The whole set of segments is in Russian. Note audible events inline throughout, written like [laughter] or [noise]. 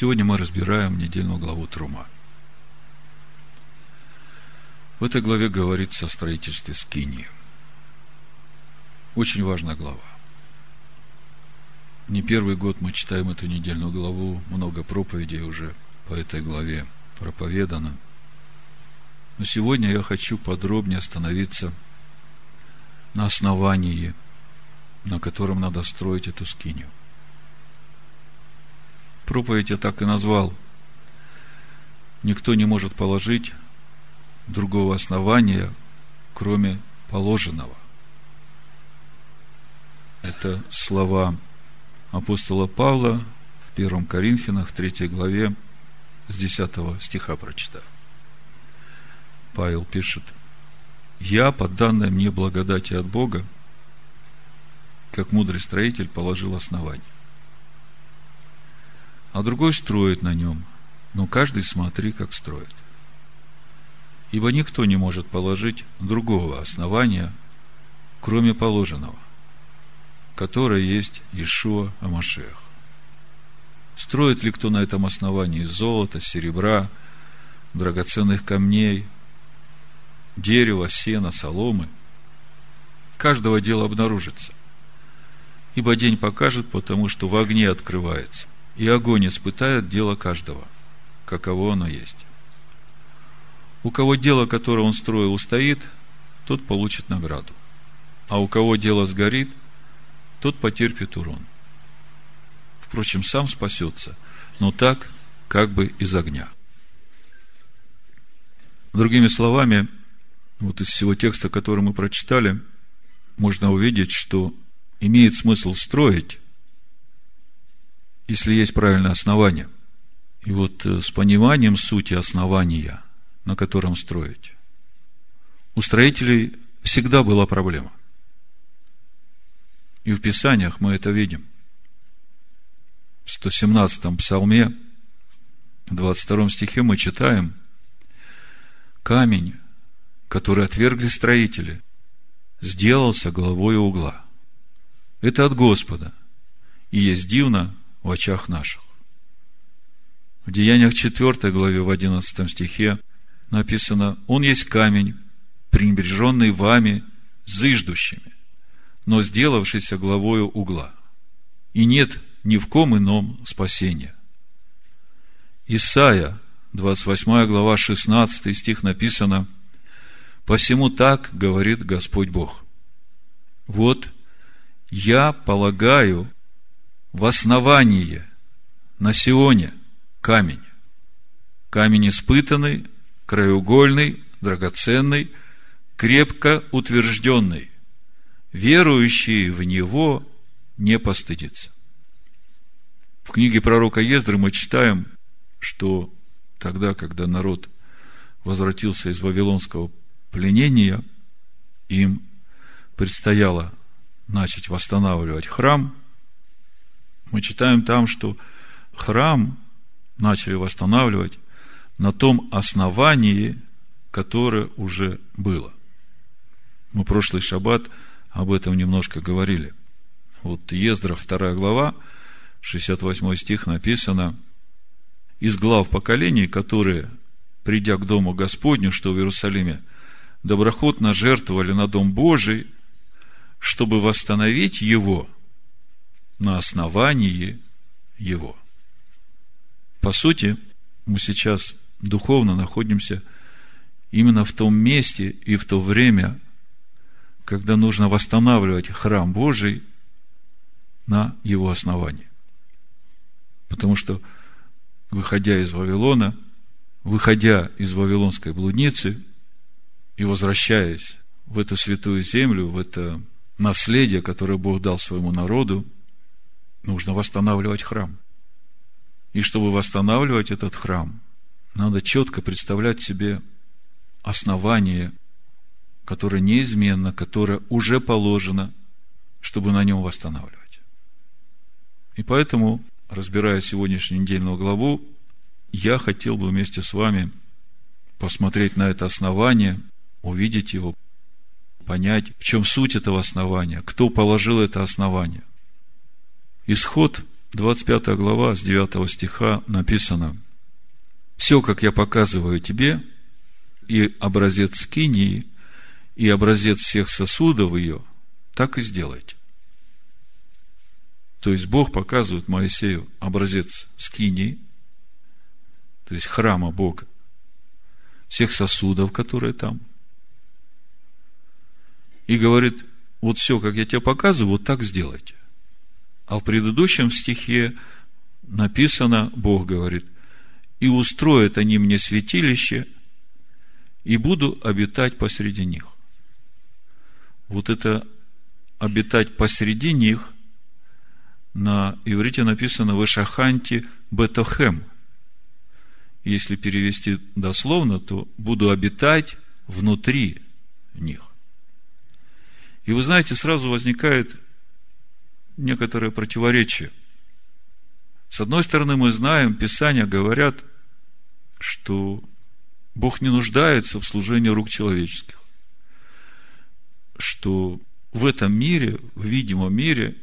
Сегодня мы разбираем недельную главу Трума. В этой главе говорится о строительстве Скинии. Очень важная глава. Не первый год мы читаем эту недельную главу, много проповедей уже по этой главе проповедано. Но сегодня я хочу подробнее остановиться на основании, на котором надо строить эту скинию. Проповедь я так и назвал. Никто не может положить другого основания, кроме положенного. Это слова апостола Павла в 1 Коринфянах, 3 главе, с 10 стиха прочитаю. Павел пишет, «Я, по данной мне благодати от Бога, как мудрый строитель, положил основание а другой строит на нем. Но каждый смотри, как строит. Ибо никто не может положить другого основания, кроме положенного, которое есть Ишуа Амашех. Строит ли кто на этом основании золота, серебра, драгоценных камней, дерева, сена, соломы? Каждого дела обнаружится. Ибо день покажет, потому что в огне открывается – и огонь испытает дело каждого, каково оно есть. У кого дело, которое он строил, устоит, тот получит награду. А у кого дело сгорит, тот потерпит урон. Впрочем, сам спасется, но так, как бы из огня. Другими словами, вот из всего текста, который мы прочитали, можно увидеть, что имеет смысл строить, если есть правильное основание. И вот э, с пониманием сути основания, на котором строить, у строителей всегда была проблема. И в Писаниях мы это видим. В 117-м псалме, в 22 стихе мы читаем, камень, который отвергли строители, сделался головой угла. Это от Господа. И есть дивно, в очах наших. В Деяниях 4 главе в 11 стихе написано, «Он есть камень, пренебреженный вами, зыждущими, но сделавшийся главою угла, и нет ни в ком ином спасения». Исайя, 28 глава, 16 стих написано, «Посему так говорит Господь Бог. Вот я полагаю в основании на Сионе камень. Камень испытанный, краеугольный, драгоценный, крепко утвержденный. Верующий в него не постыдится. В книге пророка Ездры мы читаем, что тогда, когда народ возвратился из Вавилонского пленения, им предстояло начать восстанавливать храм – мы читаем там, что храм начали восстанавливать на том основании, которое уже было. Мы прошлый шаббат об этом немножко говорили. Вот Ездра, вторая глава, 68 стих написано, из глав поколений, которые, придя к дому Господню, что в Иерусалиме, доброхотно жертвовали на дом Божий, чтобы восстановить его – на основании его. По сути, мы сейчас духовно находимся именно в том месте и в то время, когда нужно восстанавливать храм Божий на его основании. Потому что, выходя из Вавилона, выходя из Вавилонской блудницы и возвращаясь в эту святую землю, в это наследие, которое Бог дал своему народу, нужно восстанавливать храм. И чтобы восстанавливать этот храм, надо четко представлять себе основание, которое неизменно, которое уже положено, чтобы на нем восстанавливать. И поэтому, разбирая сегодняшнюю недельную главу, я хотел бы вместе с вами посмотреть на это основание, увидеть его, понять, в чем суть этого основания, кто положил это основание. Исход 25 глава с 9 стиха написано «Все, как я показываю тебе, и образец скинии, и образец всех сосудов ее, так и сделайте». То есть Бог показывает Моисею образец скинии, то есть храма Бога, всех сосудов, которые там. И говорит, вот все, как я тебе показываю, вот так сделайте. А в предыдущем стихе написано, Бог говорит, и устроят они мне святилище, и буду обитать посреди них. Вот это обитать посреди них на иврите написано в Ишаханте Бетохем. Если перевести дословно, то буду обитать внутри них. И вы знаете, сразу возникает некоторое противоречие. С одной стороны, мы знаем, Писания говорят, что Бог не нуждается в служении рук человеческих. Что в этом мире, в видимом мире,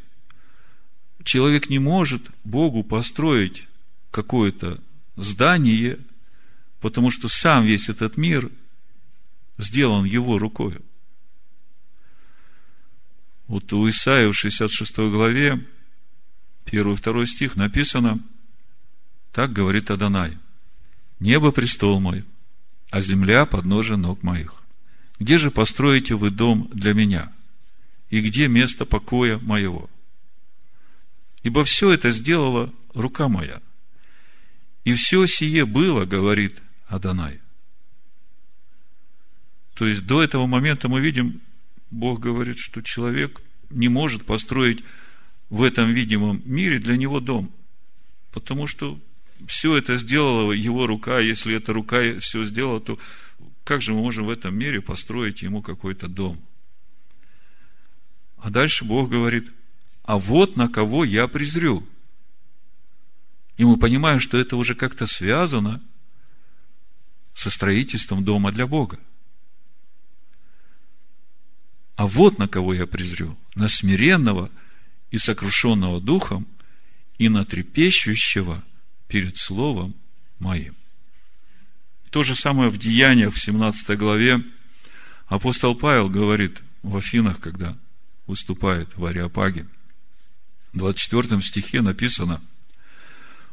человек не может Богу построить какое-то здание, потому что сам весь этот мир сделан его рукой. Вот у Исаия в 66 главе, 1-2 стих написано, так говорит Адонай, «Небо – престол мой, а земля – подножие ног моих. Где же построите вы дом для меня? И где место покоя моего? Ибо все это сделала рука моя. И все сие было, говорит Адонай. То есть до этого момента мы видим, Бог говорит, что человек не может построить в этом видимом мире для него дом. Потому что все это сделала его рука. Если эта рука все сделала, то как же мы можем в этом мире построить ему какой-то дом? А дальше Бог говорит, а вот на кого я презрю. И мы понимаем, что это уже как-то связано со строительством дома для Бога. А вот на кого я презрю, на смиренного и сокрушенного духом, и на трепещущего перед словом моим. То же самое в Деяниях в 17 главе апостол Павел говорит в Афинах, когда выступает в Ариапаге. В 24 стихе написано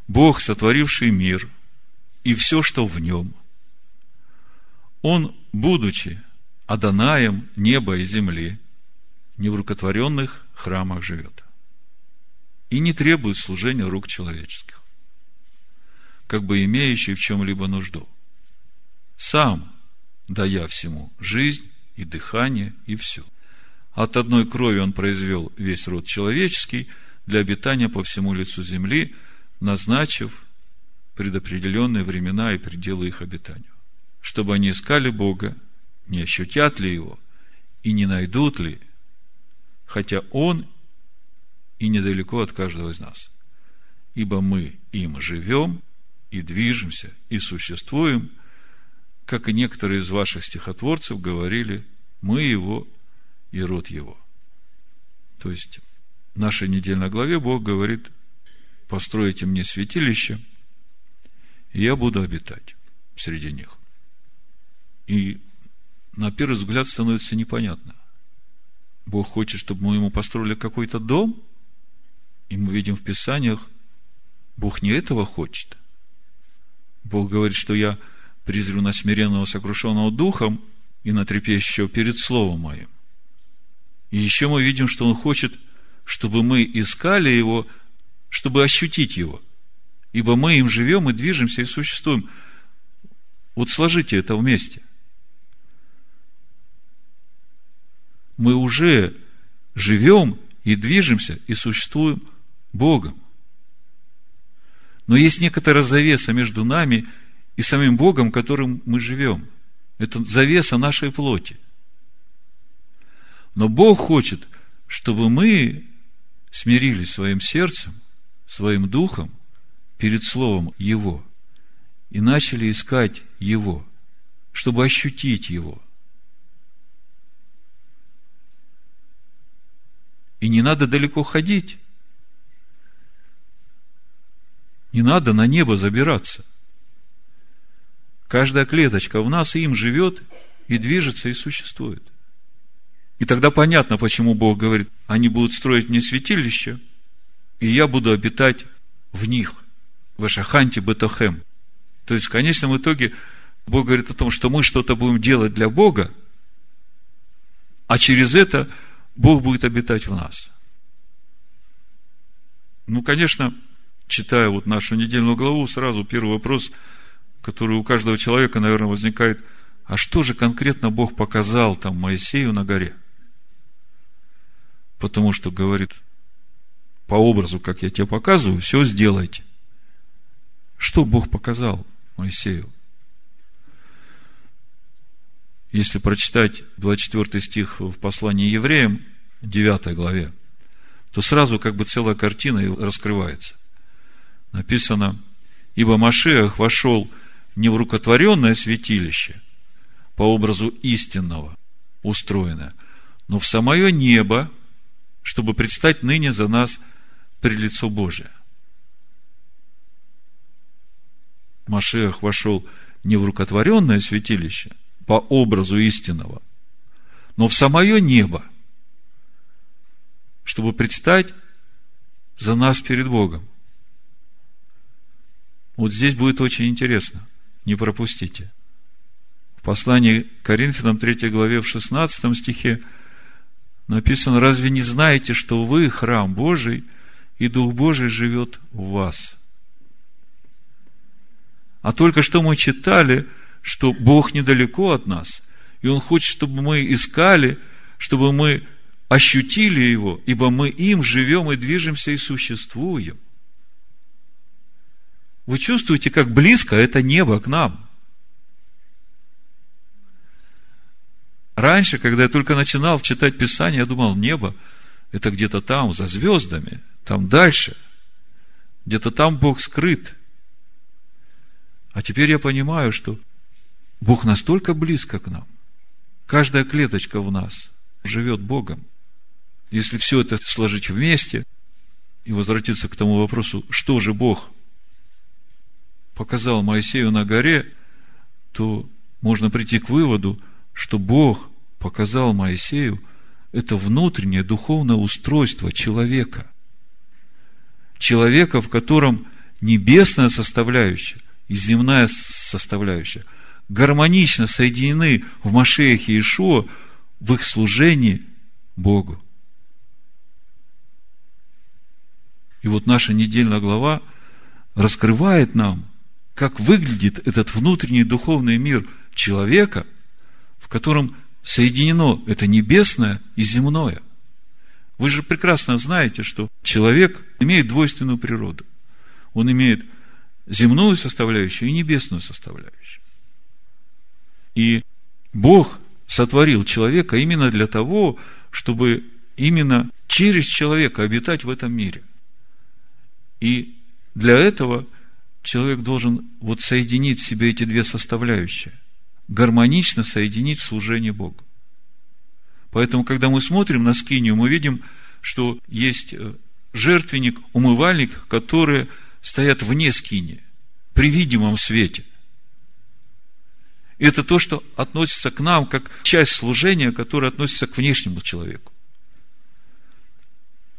«Бог, сотворивший мир и все, что в нем, Он, будучи Адонаем неба и земли, не в рукотворенных храмах живет. И не требует служения рук человеческих, как бы имеющий в чем-либо нужду. Сам, дая всему жизнь и дыхание, и все. От одной крови он произвел весь род человеческий для обитания по всему лицу земли, назначив предопределенные времена и пределы их обитанию, чтобы они искали Бога не ощутят ли его и не найдут ли, хотя он и недалеко от каждого из нас. Ибо мы им живем и движемся и существуем, как и некоторые из ваших стихотворцев говорили, мы его и род его. То есть, в нашей недельной главе Бог говорит, постройте мне святилище, и я буду обитать среди них. И на первый взгляд становится непонятно. Бог хочет, чтобы мы ему построили какой-то дом, и мы видим в Писаниях, Бог не этого хочет. Бог говорит, что я призрю на смиренного, сокрушенного духом и на трепещущего перед Словом Моим. И еще мы видим, что Он хочет, чтобы мы искали Его, чтобы ощутить Его. Ибо мы им живем и движемся и существуем. Вот сложите это вместе – мы уже живем и движемся и существуем Богом. Но есть некоторая завеса между нами и самим Богом, которым мы живем. Это завеса нашей плоти. Но Бог хочет, чтобы мы смирились своим сердцем, своим духом перед Словом Его и начали искать Его, чтобы ощутить Его – И не надо далеко ходить. Не надо на небо забираться. Каждая клеточка в нас им живет и движется и существует. И тогда понятно, почему Бог говорит, они будут строить мне святилище, и я буду обитать в них. В Ашаханте Бетахем. То есть, в конечном итоге, Бог говорит о том, что мы что-то будем делать для Бога, а через это Бог будет обитать в нас. Ну, конечно, читая вот нашу недельную главу, сразу первый вопрос, который у каждого человека, наверное, возникает, а что же конкретно Бог показал там Моисею на горе? Потому что говорит, по образу, как я тебе показываю, все сделайте. Что Бог показал Моисею? Если прочитать 24 стих в послании евреям, 9 главе, то сразу как бы целая картина раскрывается. Написано, ибо Машех вошел не в рукотворенное святилище, по образу истинного устроенное, но в самое небо, чтобы предстать ныне за нас при лицо Божие. Машех вошел не в рукотворенное святилище, по образу истинного, но в самое небо, чтобы предстать за нас перед Богом. Вот здесь будет очень интересно. Не пропустите. В послании к Коринфянам 3 главе в 16 стихе написано, разве не знаете, что вы храм Божий, и Дух Божий живет в вас? А только что мы читали, что Бог недалеко от нас, и Он хочет, чтобы мы искали, чтобы мы ощутили Его, ибо мы им живем и движемся и существуем. Вы чувствуете, как близко это небо к нам? Раньше, когда я только начинал читать Писание, я думал, небо – это где-то там, за звездами, там дальше. Где-то там Бог скрыт. А теперь я понимаю, что Бог настолько близко к нам. Каждая клеточка в нас живет Богом. Если все это сложить вместе и возвратиться к тому вопросу, что же Бог показал Моисею на горе, то можно прийти к выводу, что Бог показал Моисею это внутреннее духовное устройство человека. Человека, в котором небесная составляющая и земная составляющая гармонично соединены в Машеях и Ишуа в их служении Богу. И вот наша недельная глава раскрывает нам, как выглядит этот внутренний духовный мир человека, в котором соединено это небесное и земное. Вы же прекрасно знаете, что человек имеет двойственную природу. Он имеет земную составляющую и небесную составляющую. И Бог сотворил человека именно для того, чтобы именно через человека обитать в этом мире. И для этого человек должен вот соединить в себе эти две составляющие. Гармонично соединить служение Богу. Поэтому, когда мы смотрим на скинию, мы видим, что есть э, жертвенник, умывальник, которые стоят вне скини, при видимом свете. И это то, что относится к нам, как часть служения, которая относится к внешнему человеку.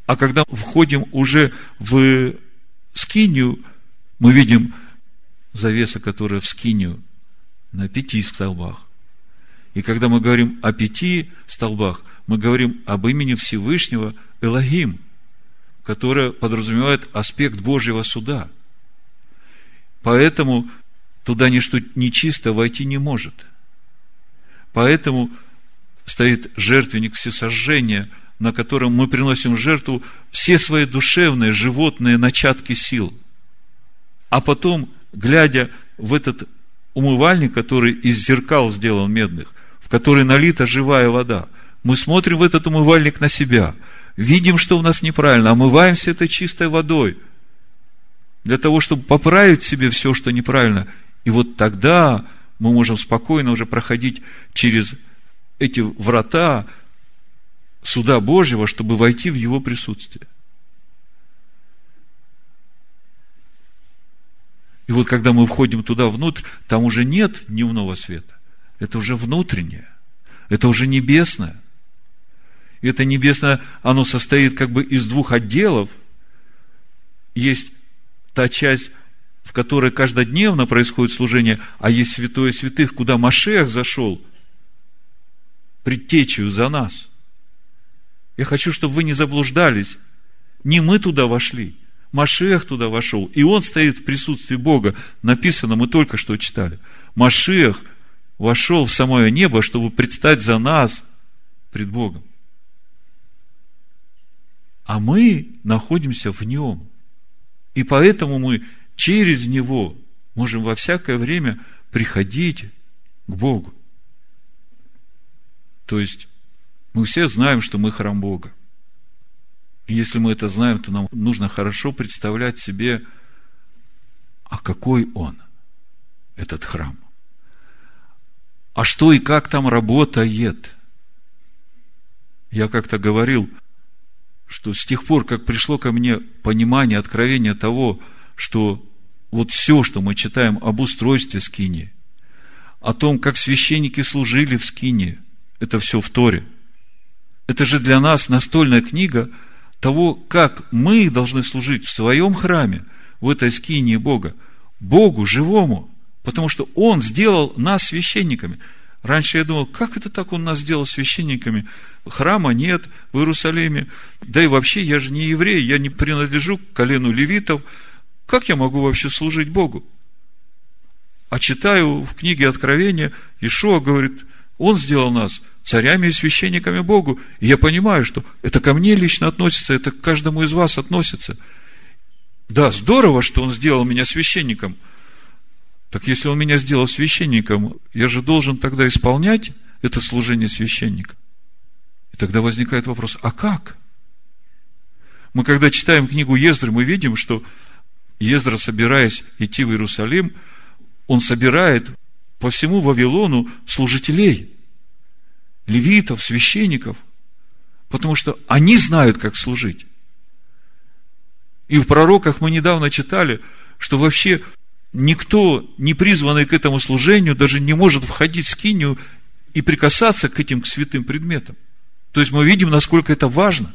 А когда входим уже в скинию, мы видим завеса, которая в скинию на пяти столбах. И когда мы говорим о пяти столбах, мы говорим об имени Всевышнего Элогим, которое подразумевает аспект Божьего суда. Поэтому туда ничто нечисто войти не может. Поэтому стоит жертвенник всесожжения, на котором мы приносим жертву все свои душевные, животные начатки сил – а потом, глядя в этот умывальник, который из зеркал сделан медных, в который налита живая вода, мы смотрим в этот умывальник на себя, видим, что у нас неправильно, омываемся этой чистой водой, для того, чтобы поправить себе все, что неправильно. И вот тогда мы можем спокойно уже проходить через эти врата суда Божьего, чтобы войти в Его присутствие. И вот когда мы входим туда внутрь, там уже нет дневного света. Это уже внутреннее. Это уже небесное. И это небесное, оно состоит как бы из двух отделов. Есть та часть, в которой каждодневно происходит служение, а есть святое святых, куда Машех зашел, предтечью за нас. Я хочу, чтобы вы не заблуждались. Не мы туда вошли, Машех туда вошел, и он стоит в присутствии Бога. Написано, мы только что читали. Машех вошел в самое небо, чтобы предстать за нас пред Богом. А мы находимся в нем. И поэтому мы через него можем во всякое время приходить к Богу. То есть, мы все знаем, что мы храм Бога. И если мы это знаем, то нам нужно хорошо представлять себе, а какой он, этот храм. А что и как там работает. Я как-то говорил, что с тех пор, как пришло ко мне понимание, откровение того, что вот все, что мы читаем об устройстве скини, о том, как священники служили в скине, это все в Торе. Это же для нас настольная книга – того, как мы должны служить в своем храме, в этой скинии Бога, Богу живому, потому что Он сделал нас священниками. Раньше я думал, как это так Он нас сделал священниками? Храма нет в Иерусалиме. Да и вообще, я же не еврей, я не принадлежу к колену левитов. Как я могу вообще служить Богу? А читаю в книге Откровения, Ишуа говорит, Он сделал нас – царями и священниками Богу. И я понимаю, что это ко мне лично относится, это к каждому из вас относится. Да, здорово, что он сделал меня священником. Так если он меня сделал священником, я же должен тогда исполнять это служение священника. И тогда возникает вопрос, а как? Мы когда читаем книгу Ездры, мы видим, что Ездра, собираясь идти в Иерусалим, он собирает по всему Вавилону служителей левитов, священников, потому что они знают, как служить. И в пророках мы недавно читали, что вообще никто, не призванный к этому служению, даже не может входить в скинию и прикасаться к этим к святым предметам. То есть мы видим, насколько это важно.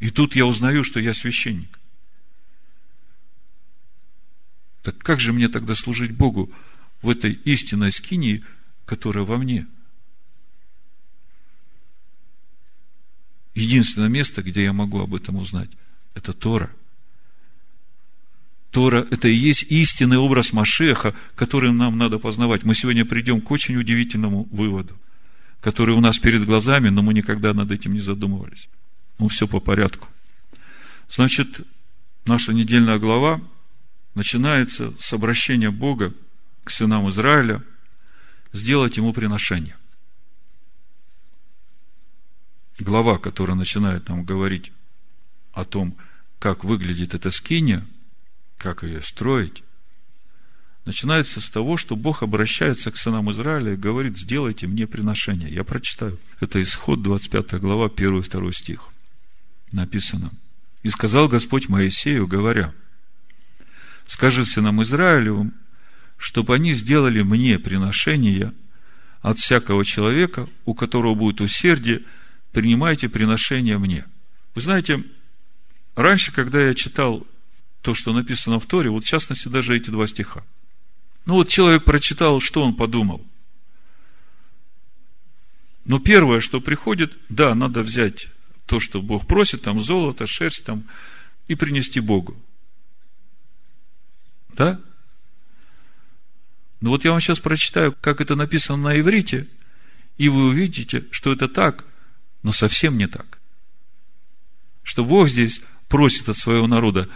И тут я узнаю, что я священник. Так как же мне тогда служить Богу в этой истинной скинии, которая во мне? Единственное место, где я могу об этом узнать, это Тора. Тора – это и есть истинный образ Машеха, который нам надо познавать. Мы сегодня придем к очень удивительному выводу, который у нас перед глазами, но мы никогда над этим не задумывались. Ну, все по порядку. Значит, наша недельная глава начинается с обращения Бога к сынам Израиля, сделать ему приношение. Глава, которая начинает нам говорить о том, как выглядит эта скиния, как ее строить, начинается с того, что Бог обращается к сынам Израиля и говорит, сделайте мне приношение. Я прочитаю. Это исход 25 глава, 1 и 2 стих. Написано. И сказал Господь Моисею, говоря, скажи сынам Израилевым, чтобы они сделали мне приношение от всякого человека, у которого будет усердие, принимайте приношение мне. Вы знаете, раньше, когда я читал то, что написано в Торе, вот в частности даже эти два стиха. Ну вот человек прочитал, что он подумал. Но первое, что приходит, да, надо взять то, что Бог просит, там золото, шерсть, там, и принести Богу. Да? Ну вот я вам сейчас прочитаю, как это написано на иврите, и вы увидите, что это так, но совсем не так. Что Бог здесь просит от своего народа,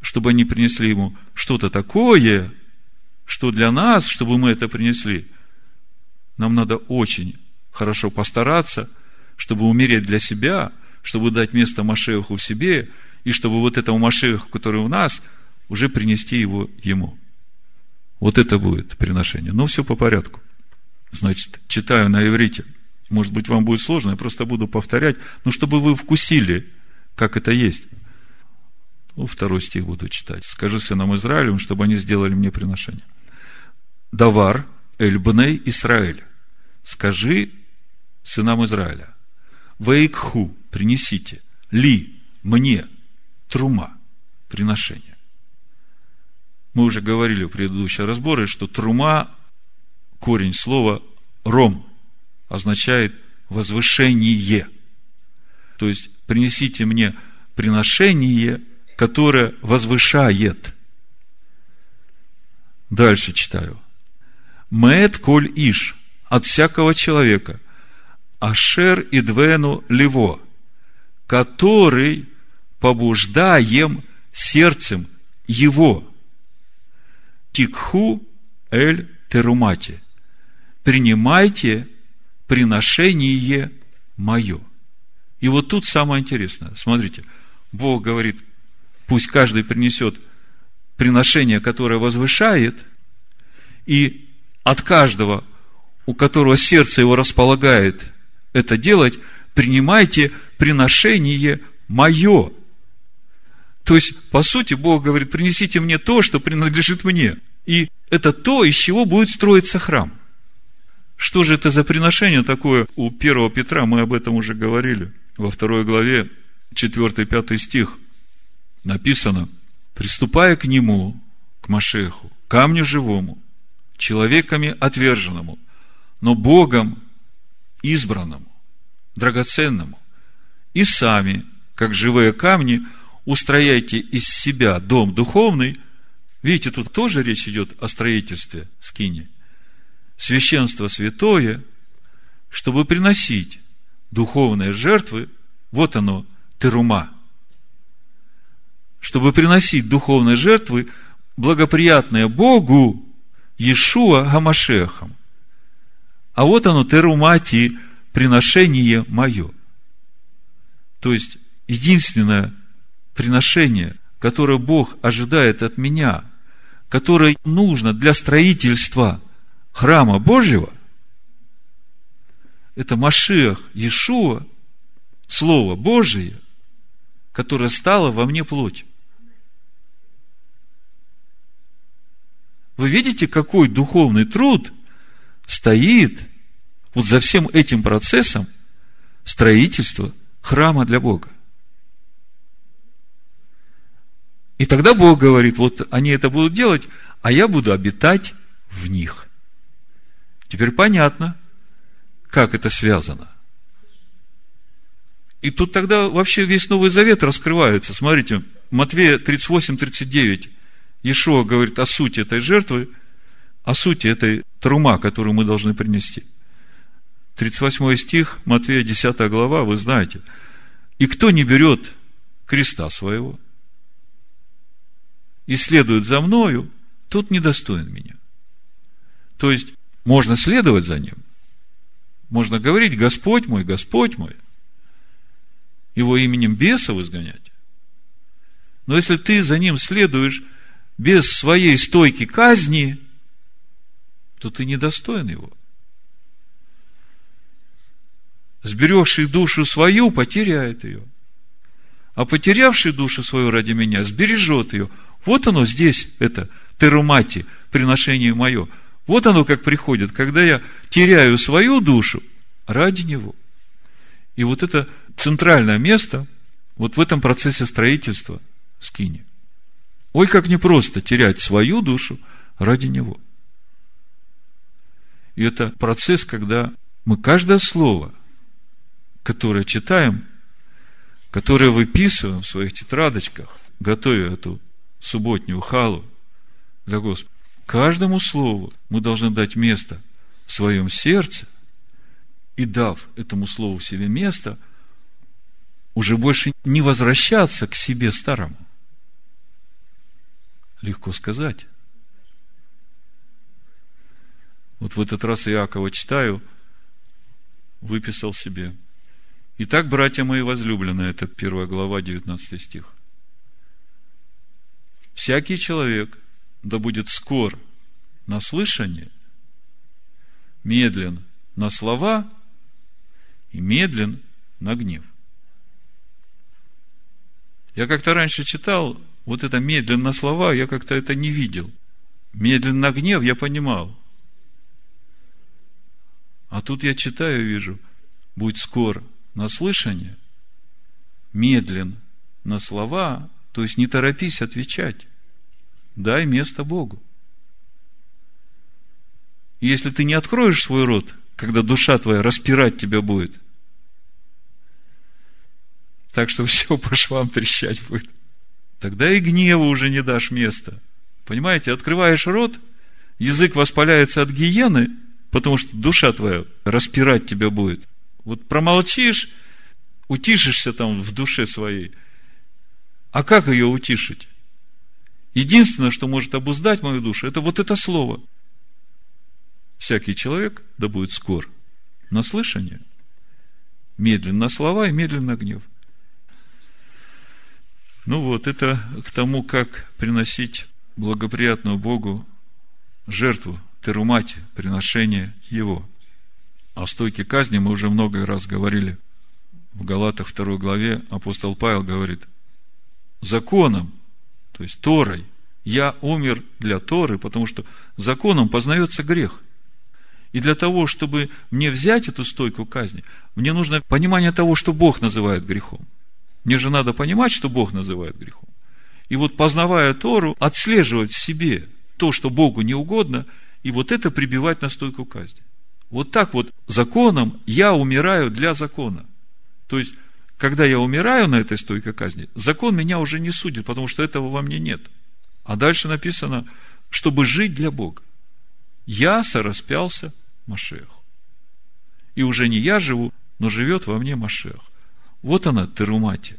чтобы они принесли ему что-то такое, что для нас, чтобы мы это принесли, нам надо очень хорошо постараться, чтобы умереть для себя, чтобы дать место Машеху в себе, и чтобы вот этому Машеху, который у нас – уже принести его ему. Вот это будет приношение. Но все по порядку. Значит, читаю на иврите. Может быть, вам будет сложно, я просто буду повторять, но чтобы вы вкусили, как это есть. Ну, второй стих буду читать. Скажи сынам Израилевым, чтобы они сделали мне приношение. Давар Эльбней Исраэль. Скажи сынам Израиля. Вейкху, принесите. Ли, мне, трума, приношение. Мы уже говорили в предыдущем разборе, что трума, корень слова ром, означает возвышение. То есть, принесите мне приношение, которое возвышает. Дальше читаю. Мед коль иш от всякого человека, ашер и двену лево, который побуждаем сердцем его. Тикху эль терумати. Принимайте приношение мое. И вот тут самое интересное. Смотрите, Бог говорит, пусть каждый принесет приношение, которое возвышает, и от каждого, у которого сердце его располагает это делать, принимайте приношение мое. То есть, по сути, Бог говорит, принесите мне то, что принадлежит мне. И это то, из чего будет строиться храм. Что же это за приношение такое? У 1 Петра мы об этом уже говорили. Во второй главе, 4-5 стих написано, приступая к нему, к Машеху, камню живому, человеками отверженному, но Богом избранному, драгоценному, и сами, как живые камни, устрояйте из себя дом духовный. Видите, тут тоже речь идет о строительстве скини. Священство святое, чтобы приносить духовные жертвы, вот оно, терума. Чтобы приносить духовные жертвы, благоприятные Богу, Иешуа Гамашехом. А вот оно, терумати, приношение мое. То есть, единственное приношение, которое Бог ожидает от меня, которое нужно для строительства храма Божьего, это Машиах Иешуа, Слово Божие, которое стало во мне плотью. Вы видите, какой духовный труд стоит вот за всем этим процессом строительства храма для Бога. И тогда Бог говорит, вот они это будут делать, а я буду обитать в них. Теперь понятно, как это связано. И тут тогда вообще весь Новый Завет раскрывается. Смотрите, Матвея 38, 39. Иешуа говорит о сути этой жертвы, о сути этой трума, которую мы должны принести. 38 стих, Матвея 10 глава, вы знаете. «И кто не берет креста своего и следует за мною, тот недостоин меня». То есть, можно следовать за ним. Можно говорить, Господь мой, Господь мой. Его именем бесов изгонять. Но если ты за ним следуешь без своей стойки казни, то ты недостоин его. Сберегший душу свою, потеряет ее. А потерявший душу свою ради меня, сбережет ее. Вот оно здесь, это терумати, приношение мое. Вот оно как приходит, когда я теряю свою душу ради него. И вот это центральное место вот в этом процессе строительства скини. Ой, как непросто терять свою душу ради Него. И это процесс, когда мы каждое слово, которое читаем, которое выписываем в своих тетрадочках, готовя эту субботнюю халу для Господа, каждому слову мы должны дать место в своем сердце, и дав этому слову в себе место, уже больше не возвращаться к себе старому. Легко сказать. Вот в этот раз Иакова читаю, выписал себе. Итак, братья мои возлюбленные, это первая глава, 19 стих. Всякий человек да будет скор на слышание, медлен на слова и медлен на гнев. Я как-то раньше читал вот это медленно слова, я как-то это не видел. Медленно гнев я понимал. А тут я читаю и вижу, будь скор на слышание, медлен на слова, то есть не торопись отвечать. Дай место Богу. Если ты не откроешь свой рот, когда душа твоя распирать тебя будет, так что [laughs] все по швам трещать будет, тогда и гневу уже не дашь места. Понимаете, открываешь рот, язык воспаляется от гиены, потому что душа твоя распирать тебя будет. Вот промолчишь, утишишься там в душе своей. А как ее утишить? Единственное, что может обуздать мою душу, это вот это слово. Всякий человек, да будет скор, на слышание, медленно слова и медленно гнев. Ну вот, это к тому, как приносить благоприятную Богу жертву, терумати, приношение Его. О стойке казни мы уже много раз говорили. В Галатах 2 главе апостол Павел говорит, законом, то есть Торой, я умер для Торы, потому что законом познается грех. И для того, чтобы мне взять эту стойку казни, мне нужно понимание того, что Бог называет грехом. Мне же надо понимать, что Бог называет грехом. И вот познавая Тору, отслеживать в себе то, что Богу не угодно, и вот это прибивать на стойку казни. Вот так вот законом я умираю для закона. То есть, когда я умираю на этой стойке казни, закон меня уже не судит, потому что этого во мне нет. А дальше написано, чтобы жить для Бога. Я сораспялся Машеху. И уже не я живу, но живет во мне Машех. Вот она, теруматия.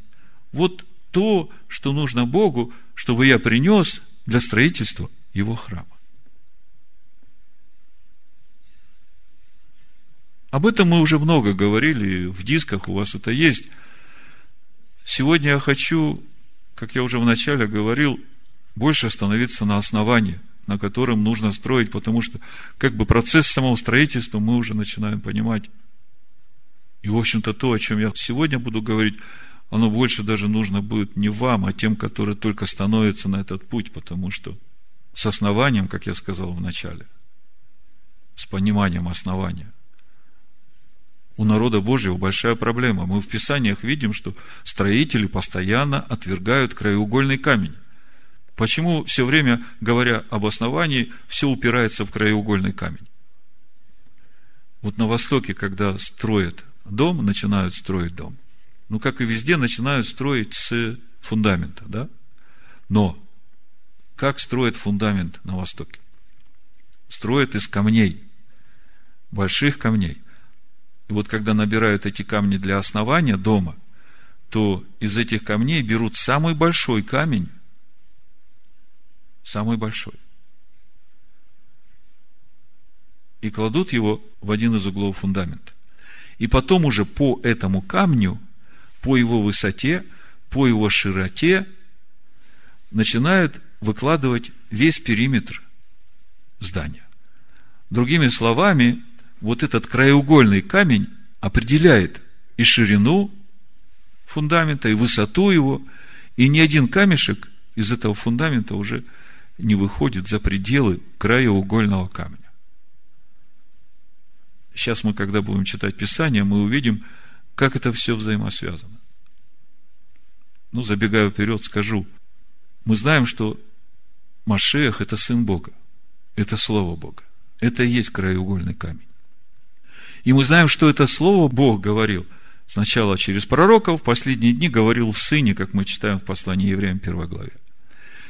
Вот то, что нужно Богу, чтобы я принес для строительства Его храма. Об этом мы уже много говорили, в дисках у вас это есть. Сегодня я хочу, как я уже вначале говорил, больше остановиться на основании, на котором нужно строить, потому что как бы процесс самого строительства мы уже начинаем понимать. И, в общем-то, то, о чем я сегодня буду говорить, оно больше даже нужно будет не вам, а тем, которые только становятся на этот путь, потому что с основанием, как я сказал в начале, с пониманием основания – у народа Божьего большая проблема. Мы в Писаниях видим, что строители постоянно отвергают краеугольный камень. Почему все время, говоря об основании, все упирается в краеугольный камень? Вот на Востоке, когда строят дом, начинают строить дом. Ну, как и везде, начинают строить с фундамента, да? Но как строят фундамент на Востоке? Строят из камней, больших камней – и вот когда набирают эти камни для основания дома, то из этих камней берут самый большой камень, самый большой, и кладут его в один из углов фундамента. И потом уже по этому камню, по его высоте, по его широте начинают выкладывать весь периметр здания. Другими словами, вот этот краеугольный камень определяет и ширину фундамента, и высоту его, и ни один камешек из этого фундамента уже не выходит за пределы краеугольного камня. Сейчас мы, когда будем читать Писание, мы увидим, как это все взаимосвязано. Ну, забегая вперед, скажу, мы знаем, что Машех – это Сын Бога, это Слово Бога, это и есть краеугольный камень. И мы знаем, что это слово Бог говорил сначала через пророков, в последние дни говорил в Сыне, как мы читаем в послании Евреям 1 главе.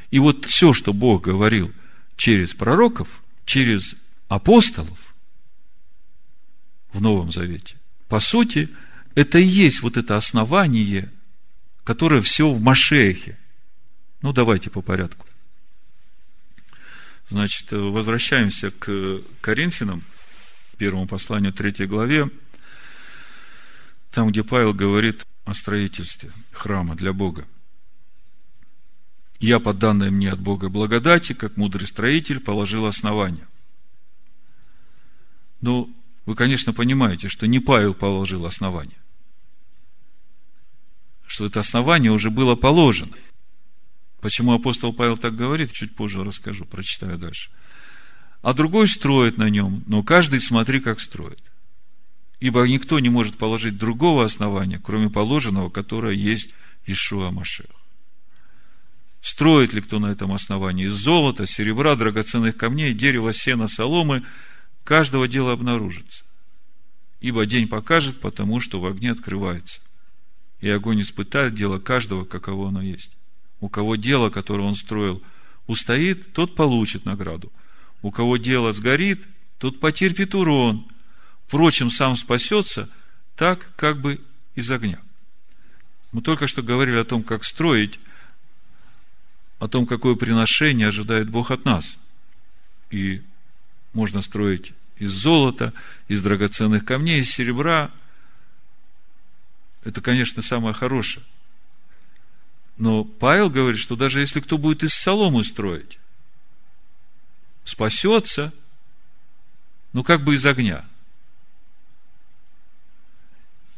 И вот все, что Бог говорил через пророков, через апостолов в Новом Завете, по сути, это и есть вот это основание, которое все в Машехе. Ну, давайте по порядку. Значит, возвращаемся к Коринфянам, первому посланию, третьей главе, там, где Павел говорит о строительстве храма для Бога. Я, по данной мне от Бога благодати, как мудрый строитель, положил основание. Ну, вы, конечно, понимаете, что не Павел положил основание. что это основание уже было положено. Почему апостол Павел так говорит, чуть позже расскажу, прочитаю дальше. А другой строит на нем, но каждый смотри, как строит. Ибо никто не может положить другого основания, кроме положенного, которое есть Ишуа Машех. Строит ли кто на этом основании из золота, серебра, драгоценных камней, дерева, сена, соломы, каждого дела обнаружится. Ибо день покажет, потому что в огне открывается. И огонь испытает дело каждого, каково оно есть. У кого дело, которое он строил, устоит, тот получит награду. У кого дело сгорит, тот потерпит урон. Впрочем, сам спасется так, как бы из огня. Мы только что говорили о том, как строить, о том, какое приношение ожидает Бог от нас. И можно строить из золота, из драгоценных камней, из серебра. Это, конечно, самое хорошее. Но Павел говорит, что даже если кто будет из соломы строить, спасется, ну как бы из огня.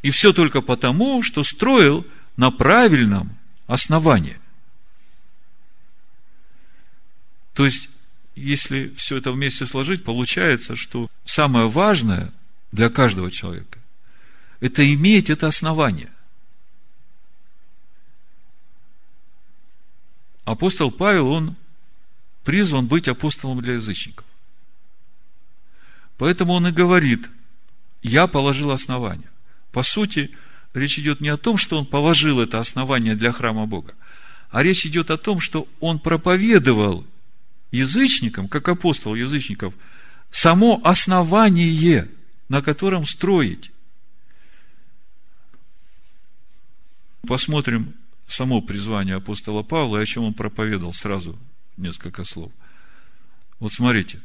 И все только потому, что строил на правильном основании. То есть, если все это вместе сложить, получается, что самое важное для каждого человека – это иметь это основание. апостол Павел, он призван быть апостолом для язычников. Поэтому он и говорит, я положил основание. По сути, речь идет не о том, что он положил это основание для храма Бога, а речь идет о том, что он проповедовал язычникам, как апостол язычников, само основание, на котором строить. Посмотрим само призвание апостола Павла, и о чем он проповедовал сразу несколько слов. Вот смотрите,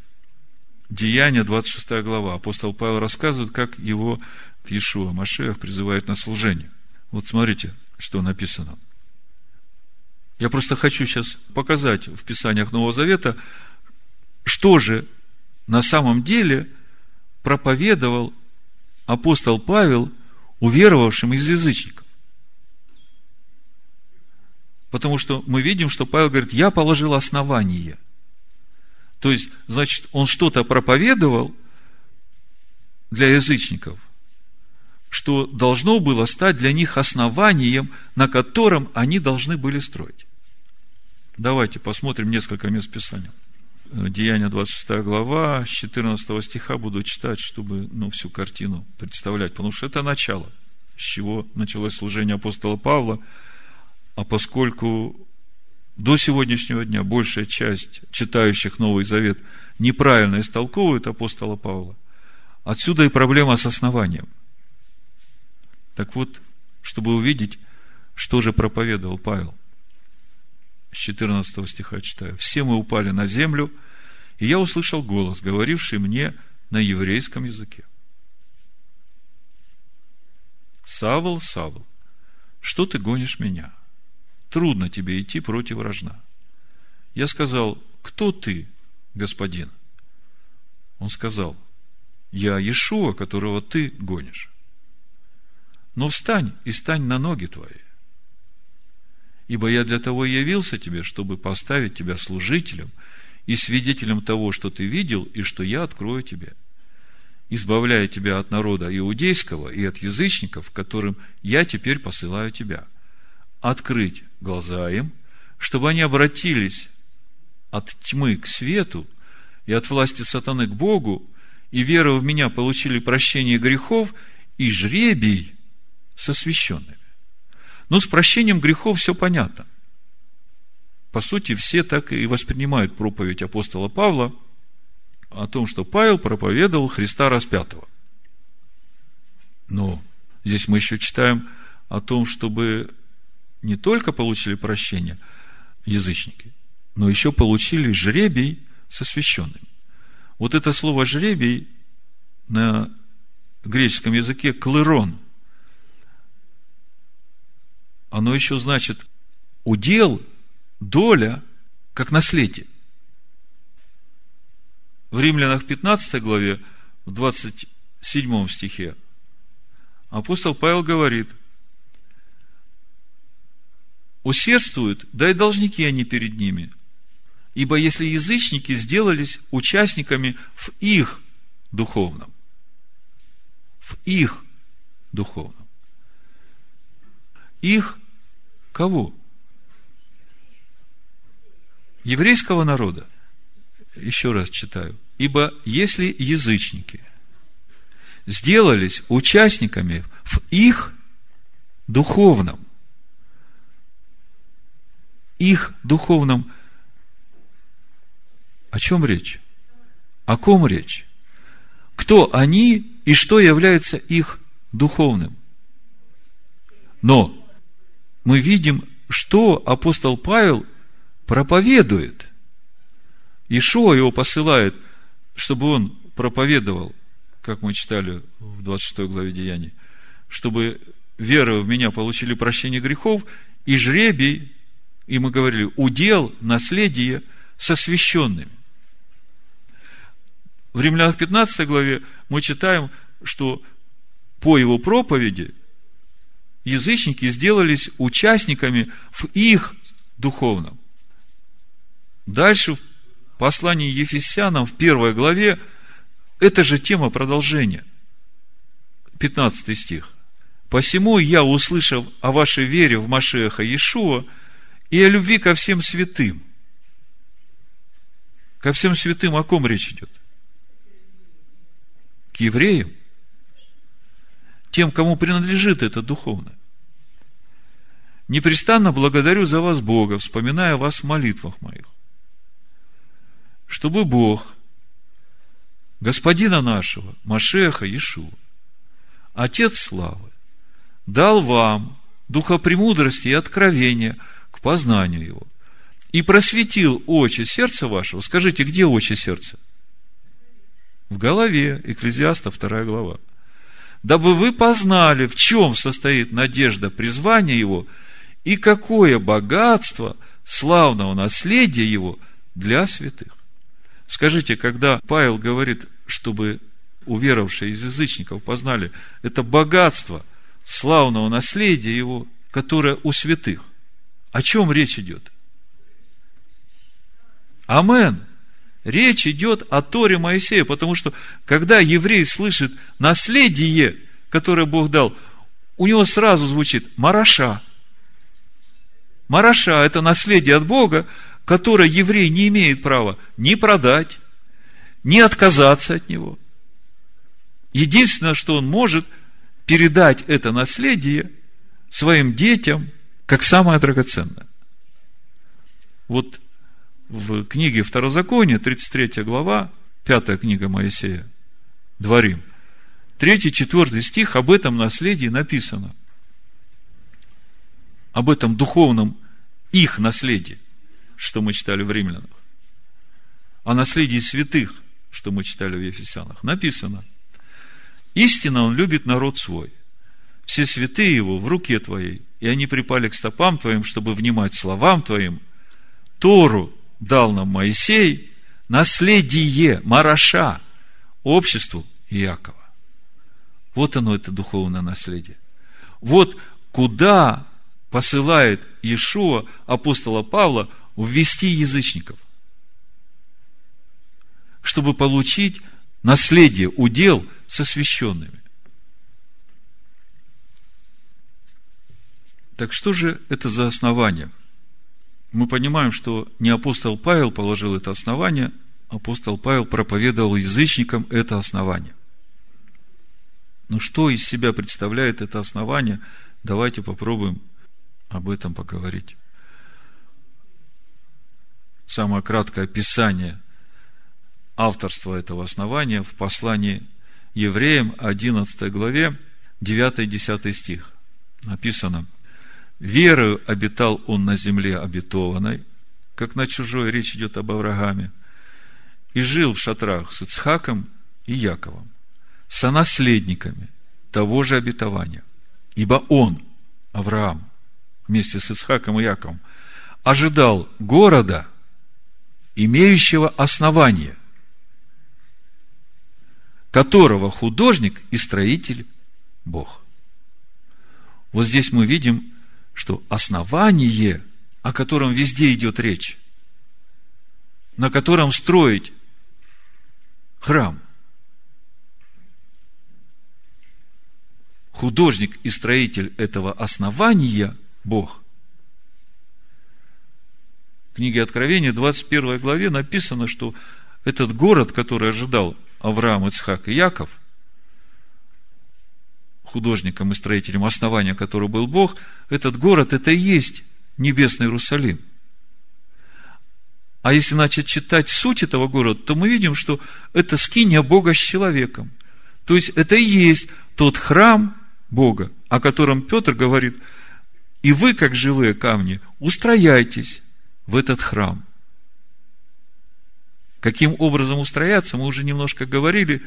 Деяние, 26 глава. Апостол Павел рассказывает, как его Иешуа Машех призывает на служение. Вот смотрите, что написано. Я просто хочу сейчас показать в Писаниях Нового Завета, что же на самом деле проповедовал апостол Павел уверовавшим из язычников. Потому что мы видим, что Павел говорит, я положил основание. То есть, значит, он что-то проповедовал для язычников, что должно было стать для них основанием, на котором они должны были строить. Давайте посмотрим несколько мест Писания. Деяние 26 глава, с 14 стиха буду читать, чтобы ну, всю картину представлять, потому что это начало, с чего началось служение апостола Павла – а поскольку до сегодняшнего дня большая часть читающих Новый Завет неправильно истолковывает апостола Павла, отсюда и проблема с основанием. Так вот, чтобы увидеть, что же проповедовал Павел. С 14 стиха читаю. «Все мы упали на землю, и я услышал голос, говоривший мне на еврейском языке. Савл, Савл, что ты гонишь меня? Трудно тебе идти против рожна. Я сказал, кто ты, господин? Он сказал, я Иешуа, которого ты гонишь. Но встань и стань на ноги твои. Ибо я для того и явился тебе, чтобы поставить тебя служителем и свидетелем того, что ты видел, и что я открою тебе, избавляя тебя от народа иудейского и от язычников, которым я теперь посылаю тебя – открыть глаза им, чтобы они обратились от тьмы к свету и от власти сатаны к Богу, и веру в меня получили прощение грехов и жребий со священными. Но с прощением грехов все понятно. По сути, все так и воспринимают проповедь апостола Павла о том, что Павел проповедовал Христа распятого. Но здесь мы еще читаем о том, чтобы не только получили прощение язычники, но еще получили жребий со священными. Вот это слово жребий на греческом языке клерон. Оно еще значит удел, доля, как наследие. В Римлянах 15 главе, в 27 стихе, апостол Павел говорит – усердствуют, да и должники они перед ними. Ибо если язычники сделались участниками в их духовном, в их духовном. Их кого? Еврейского народа. Еще раз читаю. Ибо если язычники сделались участниками в их духовном, их духовном, о чем речь? О ком речь? Кто они и что является их духовным? Но мы видим, что апостол Павел проповедует. Ишуа его посылает, чтобы он проповедовал, как мы читали в 26 главе Деяний, чтобы веры в меня получили прощение грехов, и жребий, и мы говорили, удел, наследие со священными. В Римлянах 15 главе мы читаем, что по его проповеди язычники сделались участниками в их духовном. Дальше в послании Ефесянам в первой главе эта же тема продолжения. 15 стих. «Посему я, услышав о вашей вере в Машеха Иешуа и о любви ко всем святым». Ко всем святым о ком речь идет? К евреям? Тем, кому принадлежит это духовно. Непрестанно благодарю за вас Бога, вспоминая вас в молитвах моих. Чтобы Бог, Господина нашего, Машеха Иешуа, Отец славы, дал вам духа премудрости и откровения к познанию Его, и просветил очи сердца вашего. Скажите, где очи сердца? В голове, Экклезиаста, вторая глава. Дабы вы познали, в чем состоит надежда призвания Его – и какое богатство славного наследия его для святых. Скажите, когда Павел говорит, чтобы уверовавшие из язычников познали это богатство славного наследия его, которое у святых, о чем речь идет? Амен. Речь идет о Торе Моисея, потому что, когда еврей слышит наследие, которое Бог дал, у него сразу звучит Мараша – Мараша – это наследие от Бога, которое еврей не имеет права ни продать, ни отказаться от него. Единственное, что он может, передать это наследие своим детям, как самое драгоценное. Вот в книге Второзакония, 33 глава, пятая книга Моисея, Дворим, 3-4 стих об этом наследии написано – об этом духовном их наследии, что мы читали в Римлянах, о наследии святых, что мы читали в Ефесянах, написано, истинно он любит народ свой, все святые его в руке твоей, и они припали к стопам твоим, чтобы внимать словам твоим. Тору дал нам Моисей, наследие, Мараша, обществу Иакова. Вот оно, это духовное наследие. Вот куда посылает Иешуа, апостола Павла, ввести язычников, чтобы получить наследие, удел со священными. Так что же это за основание? Мы понимаем, что не апостол Павел положил это основание, апостол Павел проповедовал язычникам это основание. Но что из себя представляет это основание, давайте попробуем об этом поговорить. Самое краткое описание авторства этого основания в послании евреям 11 главе 9-10 стих. Написано, «Верою обитал он на земле обетованной, как на чужой, речь идет об Аврааме, и жил в шатрах с Ицхаком и Яковом, сонаследниками того же обетования. Ибо он, Авраам, вместе с Исхаком и Яковом, ожидал города, имеющего основание, которого художник и строитель Бог. Вот здесь мы видим, что основание, о котором везде идет речь, на котором строить храм, художник и строитель этого основания – Бог. В книге Откровения, 21 главе написано, что этот город, который ожидал Авраам, Ицхак и Яков, художником и строителем основания, который был Бог, этот город – это и есть небесный Иерусалим. А если начать читать суть этого города, то мы видим, что это скиния Бога с человеком. То есть, это и есть тот храм Бога, о котором Петр говорит, и вы, как живые камни, устрояйтесь в этот храм. Каким образом устрояться, мы уже немножко говорили,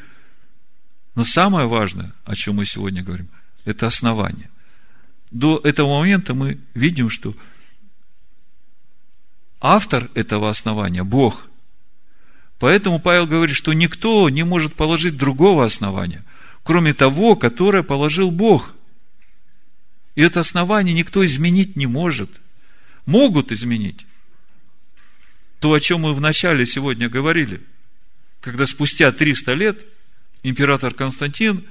но самое важное, о чем мы сегодня говорим, это основание. До этого момента мы видим, что автор этого основания – Бог. Поэтому Павел говорит, что никто не может положить другого основания, кроме того, которое положил Бог. И это основание никто изменить не может. Могут изменить. То, о чем мы вначале сегодня говорили, когда спустя 300 лет император Константин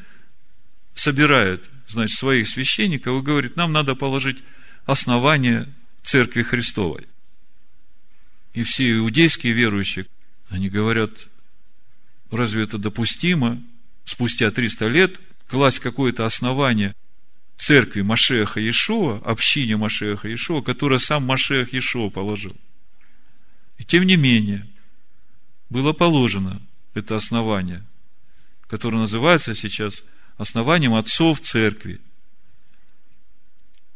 собирает, значит, своих священников и говорит, нам надо положить основание Церкви Христовой. И все иудейские верующие, они говорят, разве это допустимо спустя 300 лет класть какое-то основание церкви Машеха Иешуа, общине Машеха Иешуа, которое сам Машех Иешуа положил. И тем не менее, было положено это основание, которое называется сейчас основанием отцов церкви,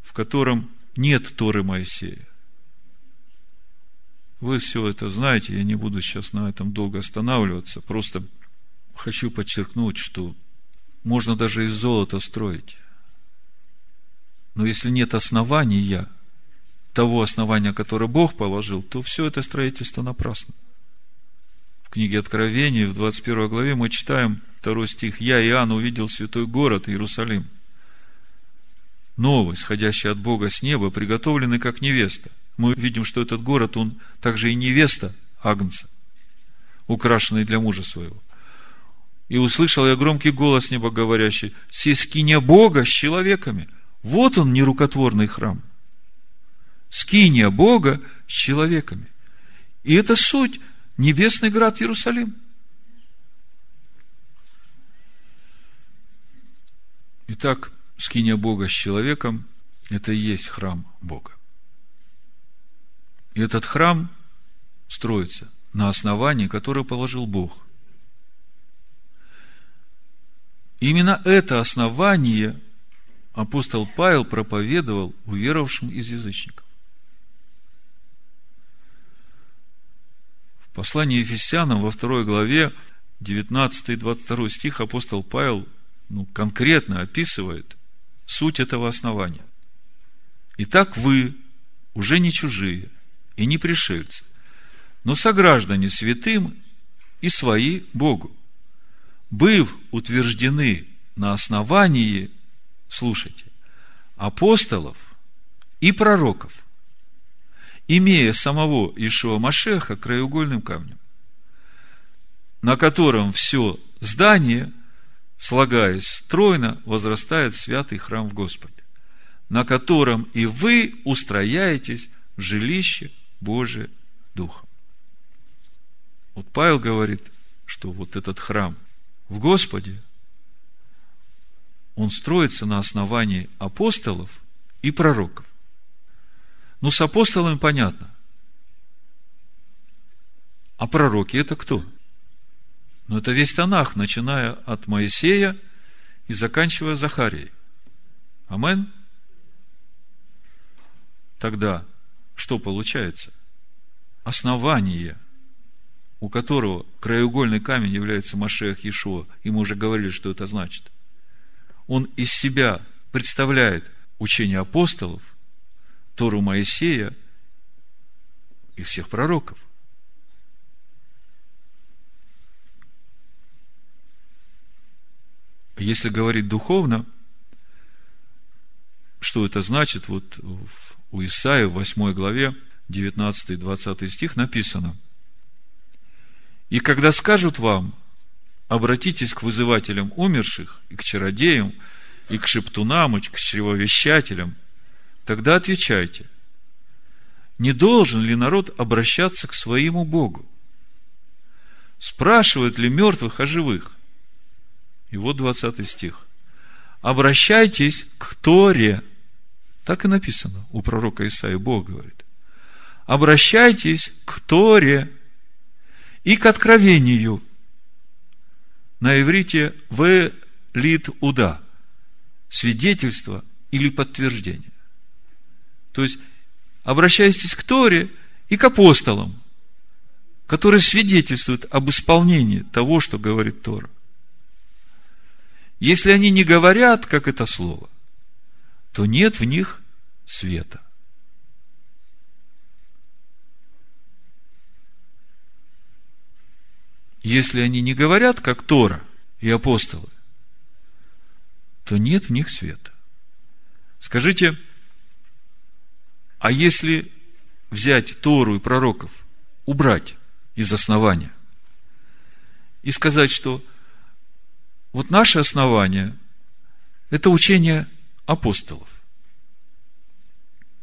в котором нет Торы Моисея. Вы все это знаете, я не буду сейчас на этом долго останавливаться, просто хочу подчеркнуть, что можно даже из золота строить. Но если нет основания, того основания, которое Бог положил, то все это строительство напрасно. Книге Откровения, в 21 главе мы читаем второй стих. «Я, Иоанн, увидел святой город Иерусалим, новый, сходящий от Бога с неба, приготовленный как невеста, мы видим, что этот город, он также и невеста Агнца, украшенный для мужа своего. И услышал я громкий голос неба говорящий, «Се Бога с человеками». Вот он, нерукотворный храм. Скиния Бога с человеками. И это суть небесный град Иерусалим. Итак, скиния Бога с человеком – это и есть храм Бога. И этот храм строится на основании, которое положил Бог. Именно это основание апостол Павел проповедовал уверовавшим из язычников. Послании Ефесянам во второй главе 19 и 22 стих апостол Павел ну, конкретно описывает суть этого основания. Итак, вы уже не чужие, и не пришельцы, но сограждане святым и свои Богу, быв утверждены на основании, слушайте, апостолов и пророков, имея самого Ишуа Машеха краеугольным камнем, на котором все здание, слагаясь стройно, возрастает святый храм в Господе, на котором и вы устрояетесь в жилище Божие Духом. Вот Павел говорит, что вот этот храм в Господе, он строится на основании апостолов и пророков. Ну, с апостолами понятно. А пророки это кто? Ну, это весь Танах, начиная от Моисея и заканчивая Захарией. Амен? Тогда что получается? Основание, у которого краеугольный камень является Машех Иешуа, и мы уже говорили, что это значит. Он из себя представляет учение апостолов, Тору Моисея и всех пророков. Если говорить духовно, что это значит, вот у Исаия в 8 главе 19-20 стих написано. «И когда скажут вам, обратитесь к вызывателям умерших, и к чародеям, и к шептунам, и к чревовещателям, тогда отвечайте, не должен ли народ обращаться к своему Богу? Спрашивают ли мертвых о живых? И вот 20 стих. Обращайтесь к Торе. Так и написано у пророка Исаия. Бог говорит. Обращайтесь к Торе и к откровению. На иврите в лит уда. Свидетельство или подтверждение. То есть, обращайтесь к Торе и к апостолам, которые свидетельствуют об исполнении того, что говорит Тора. Если они не говорят, как это слово, то нет в них света. Если они не говорят, как Тора и апостолы, то нет в них света. Скажите, а если взять Тору и пророков, убрать из основания и сказать, что вот наше основание – это учение апостолов.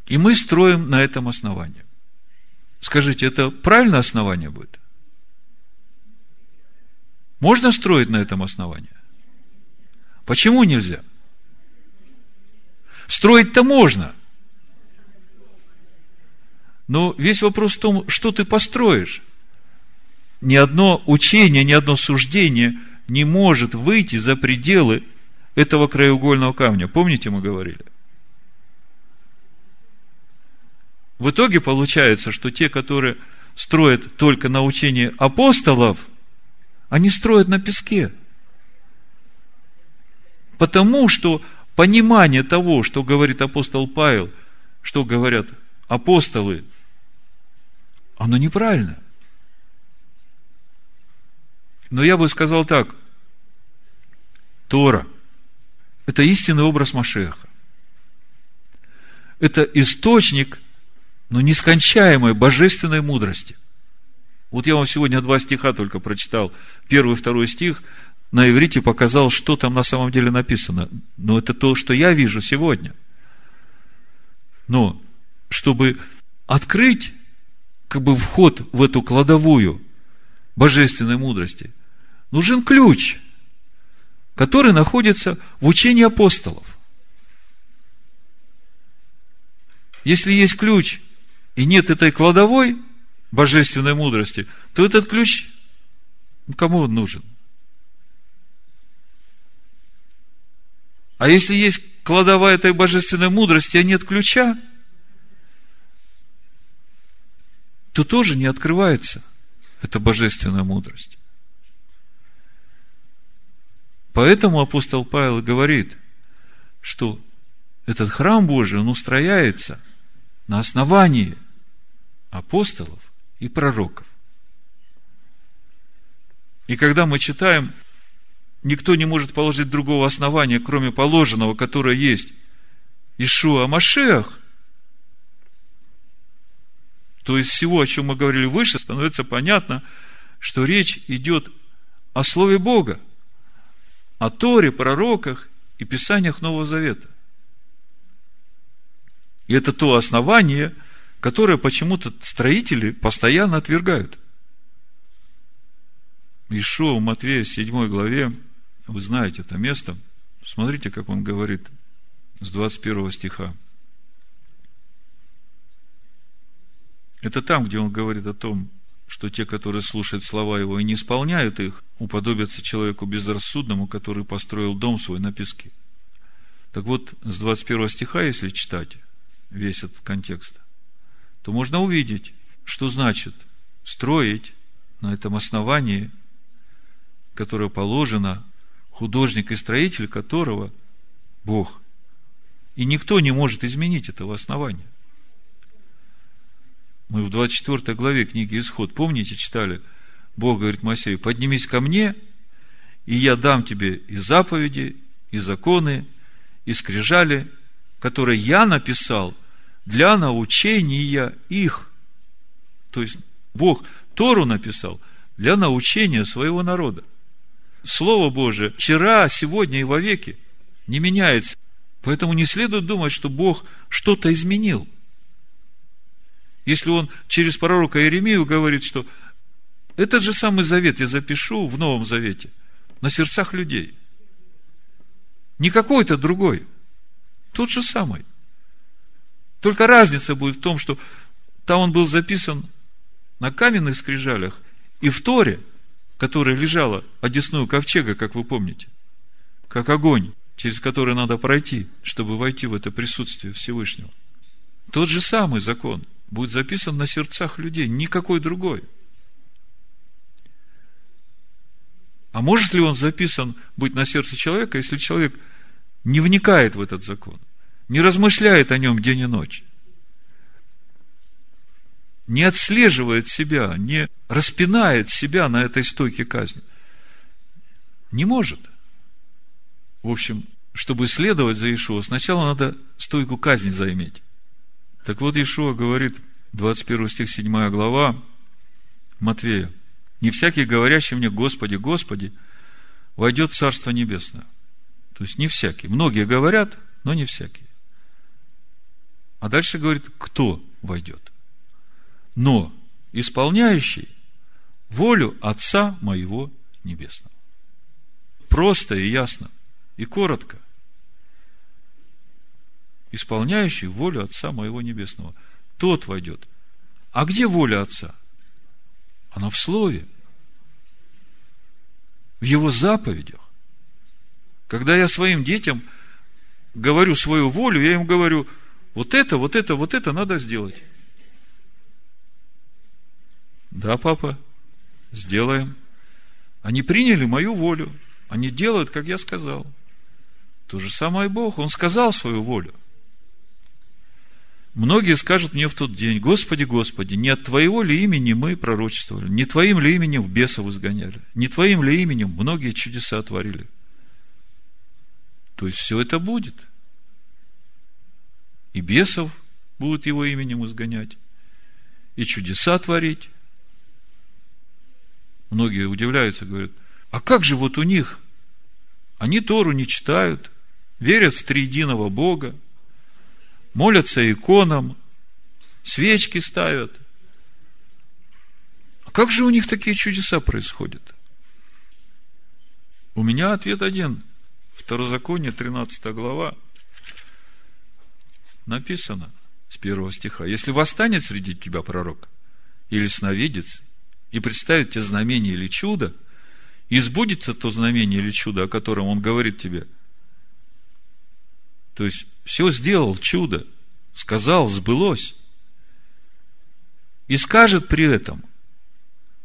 И мы строим на этом основании. Скажите, это правильное основание будет? Можно строить на этом основании? Почему нельзя? Строить-то можно. Но весь вопрос в том, что ты построишь. Ни одно учение, ни одно суждение – не может выйти за пределы этого краеугольного камня. Помните, мы говорили? В итоге получается, что те, которые строят только на учении апостолов, они строят на песке. Потому что понимание того, что говорит апостол Павел, что говорят апостолы, оно неправильно. Но я бы сказал так, Тора – это истинный образ Машеха. Это источник, но нескончаемой божественной мудрости. Вот я вам сегодня два стиха только прочитал. Первый и второй стих на иврите показал, что там на самом деле написано. Но это то, что я вижу сегодня. Но, чтобы открыть как бы вход в эту кладовую божественной мудрости, нужен ключ – который находится в учении апостолов. Если есть ключ и нет этой кладовой божественной мудрости, то этот ключ кому он нужен? А если есть кладовая этой божественной мудрости, а нет ключа, то тоже не открывается эта божественная мудрость. Поэтому апостол Павел говорит, что этот храм Божий, он устрояется на основании апостолов и пророков. И когда мы читаем, никто не может положить другого основания, кроме положенного, которое есть Ишуа Машех, то из всего, о чем мы говорили выше, становится понятно, что речь идет о Слове Бога – о Торе, пророках и Писаниях Нового Завета. И это то основание, которое почему-то строители постоянно отвергают. Ишуа в Матвея 7 главе, вы знаете это место, смотрите, как он говорит с 21 стиха. Это там, где он говорит о том, что те, которые слушают слова его и не исполняют их, уподобятся человеку безрассудному, который построил дом свой на песке. Так вот, с 21 стиха, если читать весь этот контекст, то можно увидеть, что значит строить на этом основании, которое положено, художник и строитель которого Бог. И никто не может изменить этого основания. Мы в 24 главе книги Исход, помните, читали? Бог говорит Моисею, поднимись ко мне, и я дам тебе и заповеди, и законы, и скрижали, которые я написал для научения их. То есть, Бог Тору написал для научения своего народа. Слово Божие вчера, сегодня и вовеки не меняется. Поэтому не следует думать, что Бог что-то изменил. Если Он через пророка Иеремию говорит, что этот же самый завет я запишу в Новом Завете на сердцах людей. Не какой-то другой. Тот же самый. Только разница будет в том, что там он был записан на каменных скрижалях и в Торе, которая лежала одесную ковчега, как вы помните, как огонь, через который надо пройти, чтобы войти в это присутствие Всевышнего. Тот же самый закон будет записан на сердцах людей, никакой другой – А может ли он записан быть на сердце человека, если человек не вникает в этот закон, не размышляет о нем день и ночь, не отслеживает себя, не распинает себя на этой стойке казни? Не может. В общем, чтобы следовать за Ишуа, сначала надо стойку казни заиметь. Так вот, Ишуа говорит, 21 стих, 7 глава Матвея – не всякий, говорящий мне, Господи, Господи, войдет в Царство Небесное. То есть не всякий. Многие говорят, но не всякий. А дальше говорит, кто войдет. Но исполняющий волю Отца моего Небесного. Просто и ясно, и коротко. Исполняющий волю Отца моего Небесного. Тот войдет. А где воля Отца? Она в Слове в его заповедях. Когда я своим детям говорю свою волю, я им говорю, вот это, вот это, вот это надо сделать. Да, папа, сделаем. Они приняли мою волю. Они делают, как я сказал. То же самое и Бог. Он сказал свою волю. Многие скажут мне в тот день, Господи, Господи, не от Твоего ли имени мы пророчествовали, не Твоим ли именем бесов изгоняли, не Твоим ли именем многие чудеса творили. То есть, все это будет. И бесов будут Его именем изгонять, и чудеса творить. Многие удивляются, говорят, а как же вот у них? Они Тору не читают, верят в триединого Бога, молятся иконам, свечки ставят. А как же у них такие чудеса происходят? У меня ответ один. Второзаконие, 13 глава, написано с первого стиха. Если восстанет среди тебя пророк или сновидец, и представит тебе знамение или чудо, и сбудется то знамение или чудо, о котором он говорит тебе – то есть, все сделал чудо, сказал, сбылось. И скажет при этом,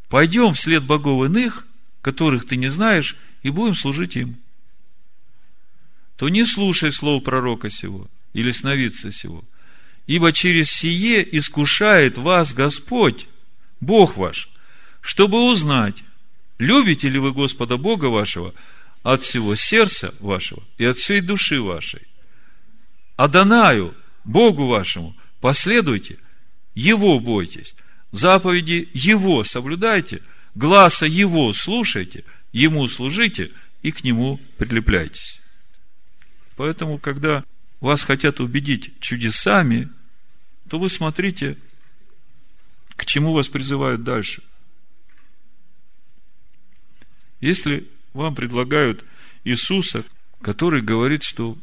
пойдем вслед богов иных, которых ты не знаешь, и будем служить им. То не слушай слов пророка сего или сновидца сего, ибо через сие искушает вас Господь, Бог ваш, чтобы узнать, любите ли вы Господа Бога вашего от всего сердца вашего и от всей души вашей. Адонаю, Богу вашему, последуйте, Его бойтесь, заповеди Его соблюдайте, гласа Его слушайте, Ему служите и к Нему прилепляйтесь. Поэтому, когда вас хотят убедить чудесами, то вы смотрите, к чему вас призывают дальше. Если вам предлагают Иисуса, который говорит, что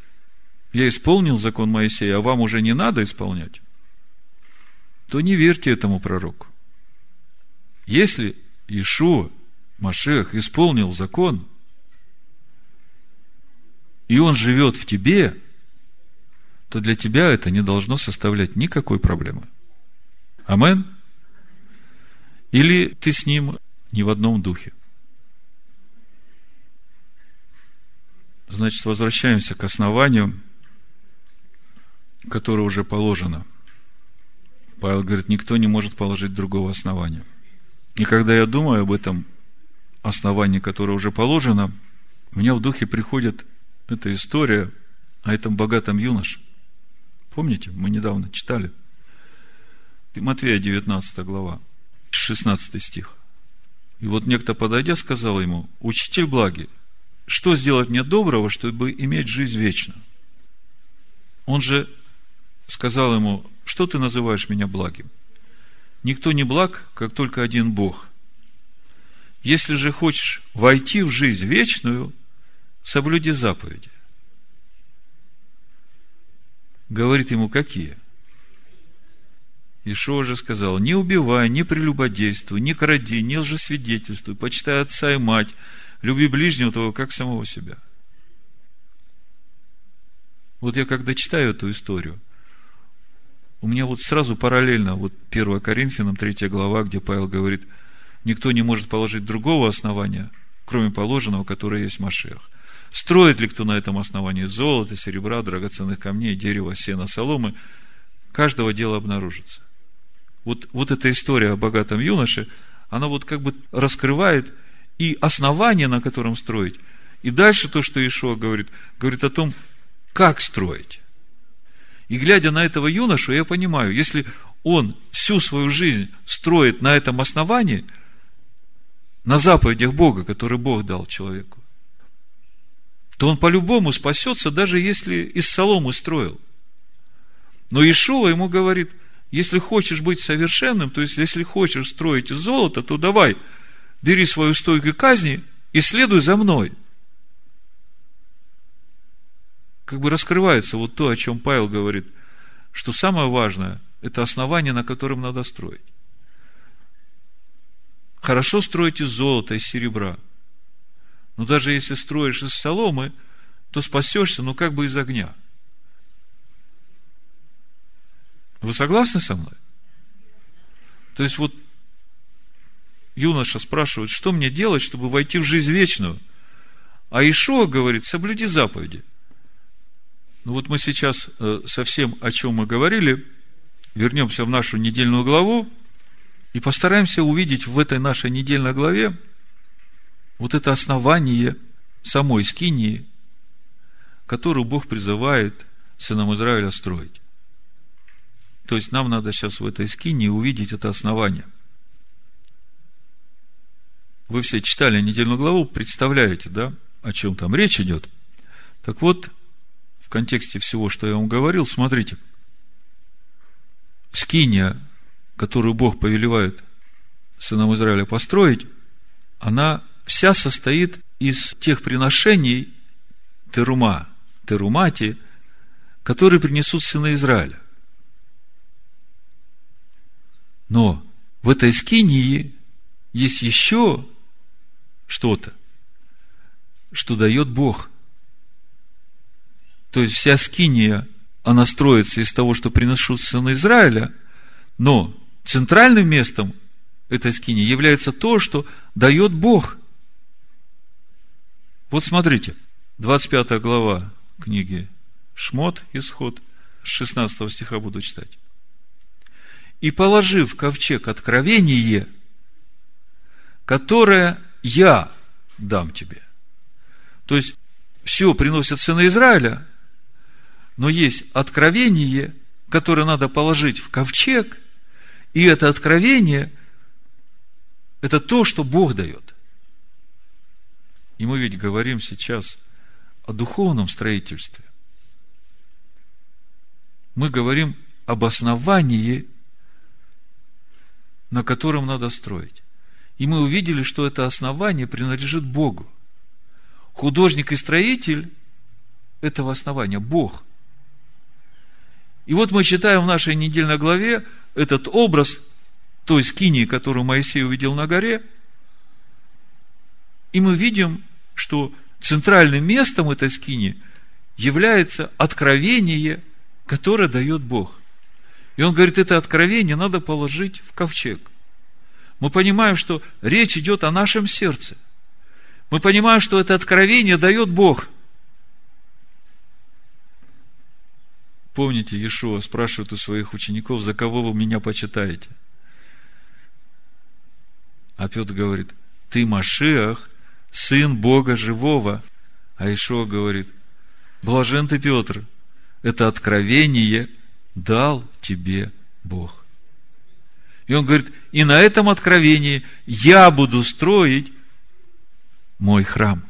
я исполнил закон Моисея, а вам уже не надо исполнять, то не верьте этому пророку. Если Ишуа, Машех, исполнил закон, и он живет в тебе, то для тебя это не должно составлять никакой проблемы. Амен? Или ты с ним не в одном духе? Значит, возвращаемся к основанию – которое уже положено. Павел говорит, никто не может положить другого основания. И когда я думаю об этом основании, которое уже положено, у меня в духе приходит эта история о этом богатом юноше, Помните, мы недавно читали. Матвея 19 глава, 16 стих. И вот некто, подойдя, сказал ему, «Учитель благий, что сделать мне доброго, чтобы иметь жизнь вечную?» Он же сказал ему, что ты называешь меня благим? Никто не благ, как только один Бог. Если же хочешь войти в жизнь вечную, соблюди заповеди. Говорит ему, какие? Ишуа же сказал, не убивай, не прелюбодействуй, не кради, не лжесвидетельствуй, почитай отца и мать, люби ближнего того, как самого себя. Вот я когда читаю эту историю, у меня вот сразу параллельно, вот 1 Коринфянам, 3 глава, где Павел говорит, никто не может положить другого основания, кроме положенного, которое есть в Машех. Строит ли кто на этом основании золото, серебра, драгоценных камней, дерева, сена, соломы, каждого дела обнаружится. Вот, вот эта история о богатом юноше, она вот как бы раскрывает и основание, на котором строить, и дальше то, что Ишуа говорит, говорит о том, как строить. И глядя на этого юношу, я понимаю, если он всю свою жизнь строит на этом основании, на заповедях Бога, которые Бог дал человеку, то он по-любому спасется, даже если из соломы строил. Но Ишуа ему говорит, если хочешь быть совершенным, то есть если хочешь строить из золота, то давай, бери свою стойку казни и следуй за мной – как бы раскрывается вот то, о чем Павел говорит, что самое важное – это основание, на котором надо строить. Хорошо строить из золота, из серебра. Но даже если строишь из соломы, то спасешься, ну, как бы из огня. Вы согласны со мной? То есть, вот юноша спрашивает, что мне делать, чтобы войти в жизнь вечную? А Ишуа говорит, соблюди заповеди – ну вот мы сейчас э, совсем о чем мы говорили, вернемся в нашу недельную главу и постараемся увидеть в этой нашей недельной главе вот это основание самой скинии, которую Бог призывает сынам Израиля строить. То есть нам надо сейчас в этой скинии увидеть это основание. Вы все читали недельную главу, представляете, да, о чем там речь идет. Так вот, контексте всего, что я вам говорил, смотрите, скиния, которую Бог повелевает сынам Израиля построить, она вся состоит из тех приношений терума, терумати, которые принесут сыны Израиля. Но в этой скинии есть еще что-то, что дает Бог – то есть вся скиния, она строится из того, что принесут сыны Израиля, но центральным местом этой скинии является то, что дает Бог. Вот смотрите, 25 глава книги Шмот, Исход, с 16 стиха буду читать. «И положив ковчег откровение, которое я дам тебе». То есть, все приносят сыны Израиля, но есть откровение, которое надо положить в ковчег, и это откровение – это то, что Бог дает. И мы ведь говорим сейчас о духовном строительстве. Мы говорим об основании, на котором надо строить. И мы увидели, что это основание принадлежит Богу. Художник и строитель этого основания – Бог – и вот мы читаем в нашей недельной главе этот образ той скинии, которую Моисей увидел на горе, и мы видим, что центральным местом этой скини является откровение, которое дает Бог. И он говорит, это откровение надо положить в ковчег. Мы понимаем, что речь идет о нашем сердце. Мы понимаем, что это откровение дает Бог. Помните, Иешуа спрашивает у своих учеников, за кого вы меня почитаете? А Петр говорит, ты Машиах, сын Бога живого. А Ишуа говорит, блажен ты, Петр, это откровение дал тебе Бог. И он говорит, и на этом откровении я буду строить мой храм.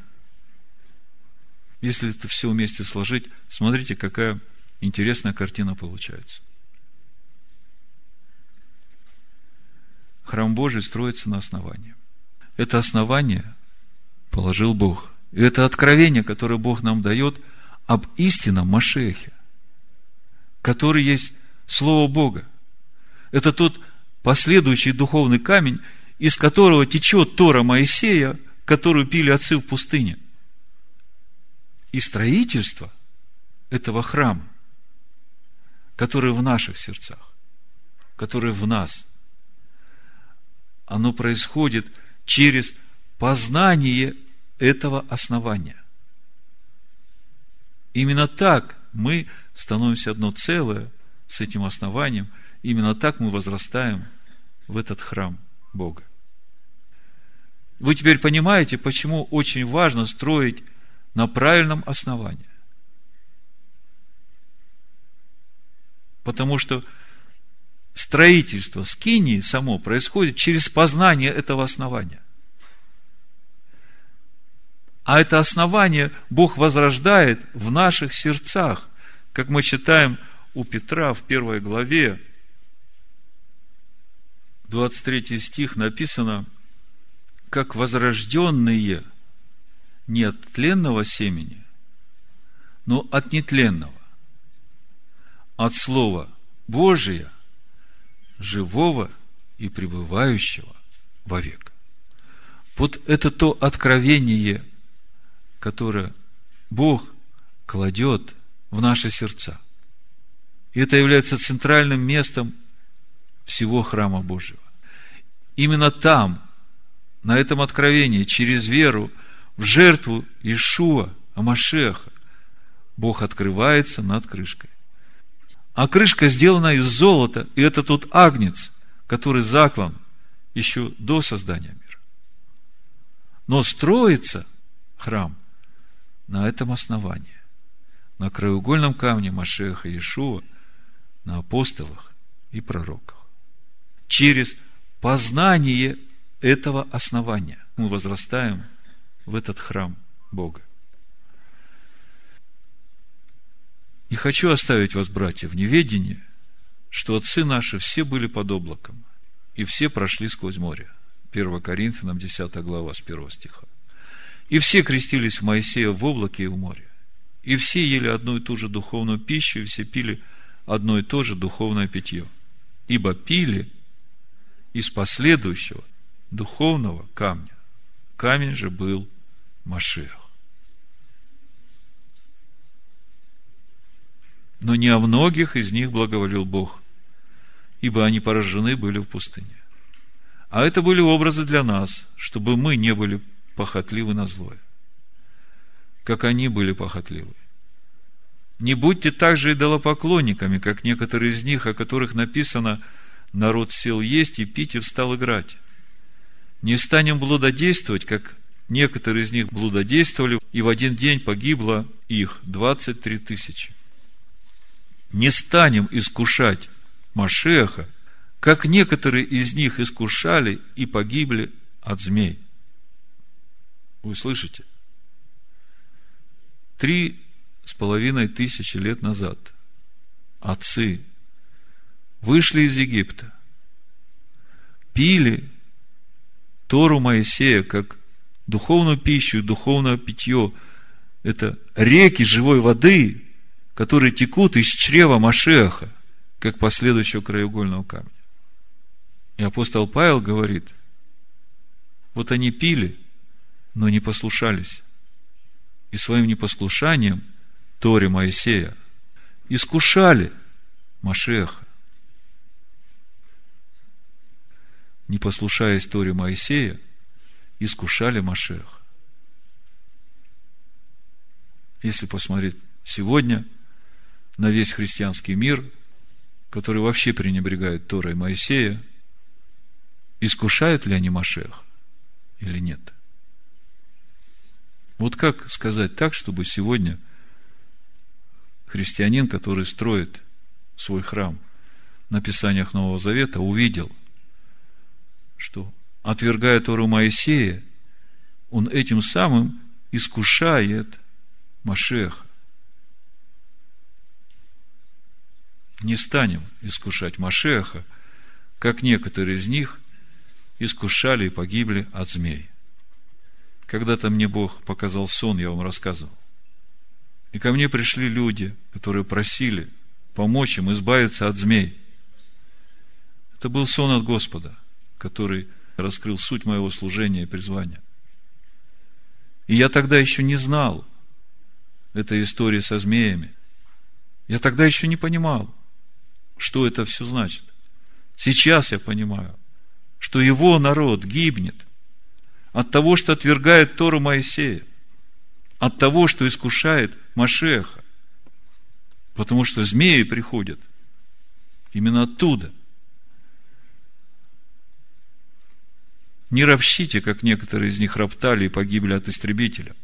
Если это все вместе сложить, смотрите, какая интересная картина получается. Храм Божий строится на основании. Это основание положил Бог. И это откровение, которое Бог нам дает об истинном Машехе, который есть Слово Бога. Это тот последующий духовный камень, из которого течет Тора Моисея, которую пили отцы в пустыне. И строительство этого храма, который в наших сердцах, который в нас, оно происходит через познание этого основания. Именно так мы становимся одно целое с этим основанием. Именно так мы возрастаем в этот храм Бога. Вы теперь понимаете, почему очень важно строить на правильном основании. Потому что строительство скинии само происходит через познание этого основания. А это основание Бог возрождает в наших сердцах, как мы читаем у Петра в первой главе, 23 стих написано, как возрожденные не от тленного семени, но от нетленного, от Слова Божия, живого и пребывающего вовек. Вот это то откровение – которое Бог кладет в наши сердца. И это является центральным местом всего храма Божьего. Именно там, на этом откровении, через веру в жертву Ишуа, Амашеха, Бог открывается над крышкой. А крышка сделана из золота, и это тот агнец, который заклан еще до создания мира. Но строится храм на этом основании. На краеугольном камне Машеха Иешуа, на апостолах и пророках. Через познание этого основания мы возрастаем в этот храм Бога. Не хочу оставить вас, братья, в неведении, что отцы наши все были под облаком, и все прошли сквозь море. 1 Коринфянам 10 глава с 1 стиха. И все крестились в Моисея в облаке и в море. И все ели одну и ту же духовную пищу, и все пили одно и то же духовное питье. Ибо пили из последующего духовного камня. Камень же был Машех. Но не о многих из них благоволил Бог, ибо они поражены были в пустыне. А это были образы для нас, чтобы мы не были похотливы на злое. Как они были похотливы. Не будьте также идолопоклонниками, как некоторые из них, о которых написано, народ сел есть и пить и встал играть. Не станем блудодействовать, как некоторые из них блудодействовали, и в один день погибло их 23 тысячи. Не станем искушать Машеха, как некоторые из них искушали и погибли от змей. Вы слышите? Три с половиной тысячи лет назад отцы вышли из Египта, пили Тору Моисея как духовную пищу, духовное питье. Это реки живой воды, которые текут из чрева Машеха, как последующего краеугольного камня. И апостол Павел говорит, вот они пили – но не послушались. И своим непослушанием Торе Моисея искушали Машеха. Не послушаясь Торе Моисея, искушали Машеха. Если посмотреть сегодня на весь христианский мир, который вообще пренебрегает Торой Моисея, искушают ли они Машех или нет? Вот как сказать так, чтобы сегодня христианин, который строит свой храм на Писаниях Нового Завета, увидел, что, отвергая Тору Моисея, он этим самым искушает Машеха. Не станем искушать Машеха, как некоторые из них искушали и погибли от змей. Когда-то мне Бог показал сон, я вам рассказывал. И ко мне пришли люди, которые просили помочь им избавиться от змей. Это был сон от Господа, который раскрыл суть моего служения и призвания. И я тогда еще не знал этой истории со змеями. Я тогда еще не понимал, что это все значит. Сейчас я понимаю, что его народ гибнет от того, что отвергает Тору Моисея, от того, что искушает Машеха. Потому что змеи приходят именно оттуда. Не ропщите, как некоторые из них роптали и погибли от истребителя.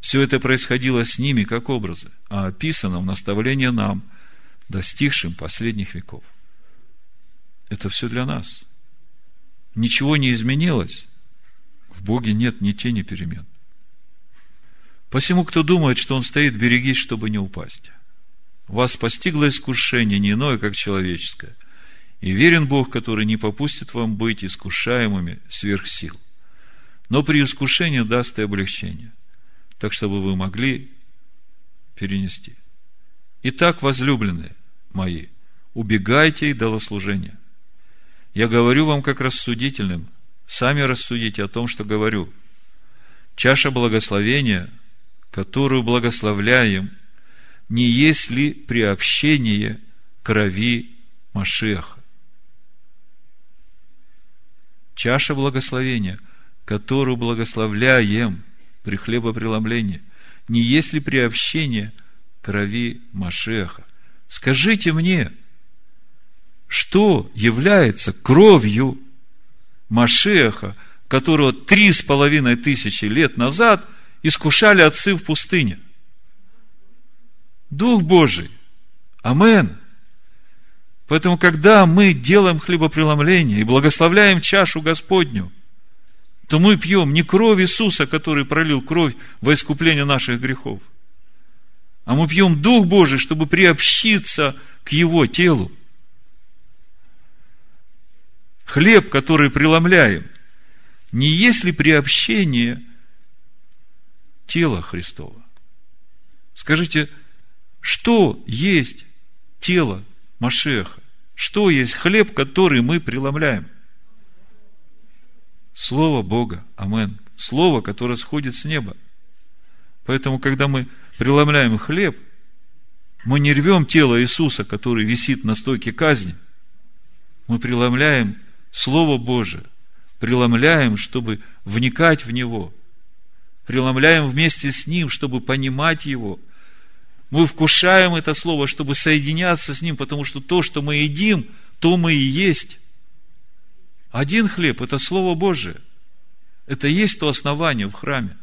Все это происходило с ними как образы, а описано в наставлении нам, достигшим последних веков. Это все для нас. Ничего не изменилось. В Боге нет ни тени перемен. Посему, кто думает, что он стоит, берегись, чтобы не упасть. Вас постигло искушение не иное, как человеческое. И верен Бог, который не попустит вам быть искушаемыми сверх сил. Но при искушении даст и облегчение, так чтобы вы могли перенести. Итак, возлюбленные мои, убегайте идолослужения. Я говорю вам как рассудительным, сами рассудите о том, что говорю. Чаша благословения, которую благословляем, не есть ли приобщение крови Машеха? Чаша благословения, которую благословляем при хлебопреломлении, не есть ли приобщение крови Машеха? Скажите мне, что является кровью Машеха, которого три с половиной тысячи лет назад искушали отцы в пустыне – Дух Божий. Амен. Поэтому, когда мы делаем хлебопреломление и благословляем чашу Господню, то мы пьем не кровь Иисуса, который пролил кровь во искупление наших грехов, а мы пьем Дух Божий, чтобы приобщиться к Его телу. Хлеб, который преломляем, не есть ли приобщение тела Христова? Скажите, что есть тело Машеха? Что есть хлеб, который мы преломляем? Слово Бога. Амен. Слово, которое сходит с неба. Поэтому, когда мы преломляем хлеб, мы не рвем тело Иисуса, который висит на стойке казни. Мы преломляем Слово Божие. Преломляем, чтобы вникать в Него. Преломляем вместе с Ним, чтобы понимать Его – мы вкушаем это слово, чтобы соединяться с ним, потому что то, что мы едим, то мы и есть. Один хлеб – это Слово Божие. Это есть то основание в храме,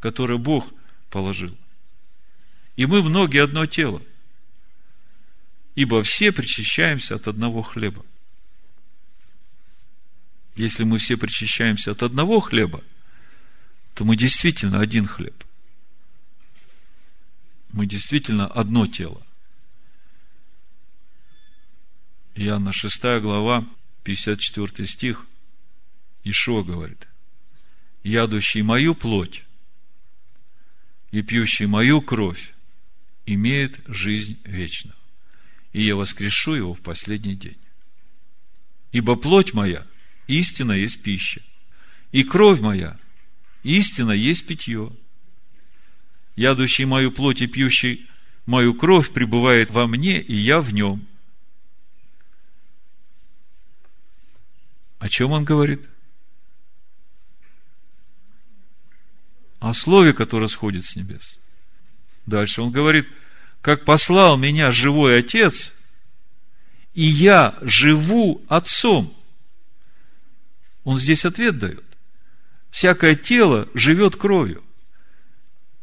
которое Бог положил. И мы многие одно тело. Ибо все причащаемся от одного хлеба. Если мы все причащаемся от одного хлеба, то мы действительно один хлеб – мы действительно одно тело. Иоанна 6 глава, 54 стих, Ишо говорит, ядущий мою плоть и пьющий мою кровь имеет жизнь вечную, и я воскрешу его в последний день. Ибо плоть моя истина есть пища, и кровь моя истина есть питье ядущий мою плоть и пьющий мою кровь пребывает во мне, и я в нем. О чем он говорит? О слове, которое сходит с небес. Дальше он говорит, как послал меня живой Отец, и я живу Отцом. Он здесь ответ дает. Всякое тело живет кровью.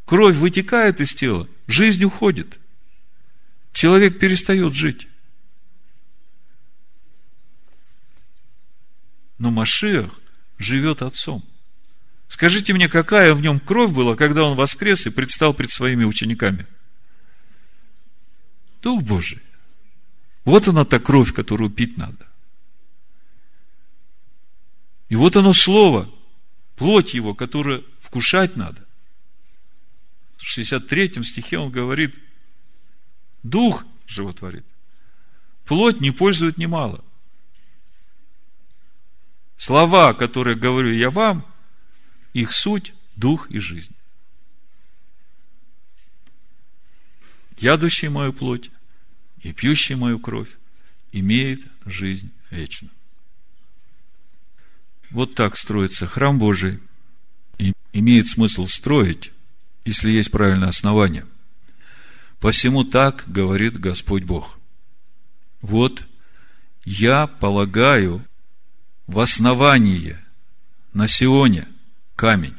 Кровь вытекает из тела, жизнь уходит. Человек перестает жить. Но Машиах живет Отцом. Скажите мне, какая в нем кровь была, когда он воскрес и предстал пред своими учениками? Дух Божий. Вот она та кровь, которую пить надо. И вот оно слово, плоть его, которую вкушать надо. В 63 стихе он говорит, дух животворит. Плоть не пользует немало. Слова, которые говорю я вам, их суть – дух и жизнь. Ядущий мою плоть и пьющий мою кровь имеет жизнь вечную. Вот так строится храм Божий. И имеет смысл строить, если есть правильное основание. Посему так говорит Господь Бог. Вот я полагаю в основание на Сионе камень.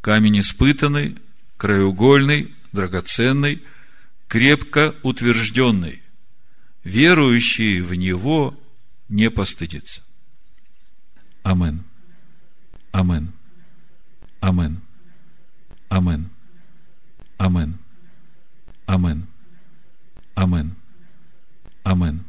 Камень испытанный, краеугольный, драгоценный, крепко утвержденный. Верующий в него не постыдится. Амен. Амен. Амен. Амен. Амен. Амен. Амен. Амен.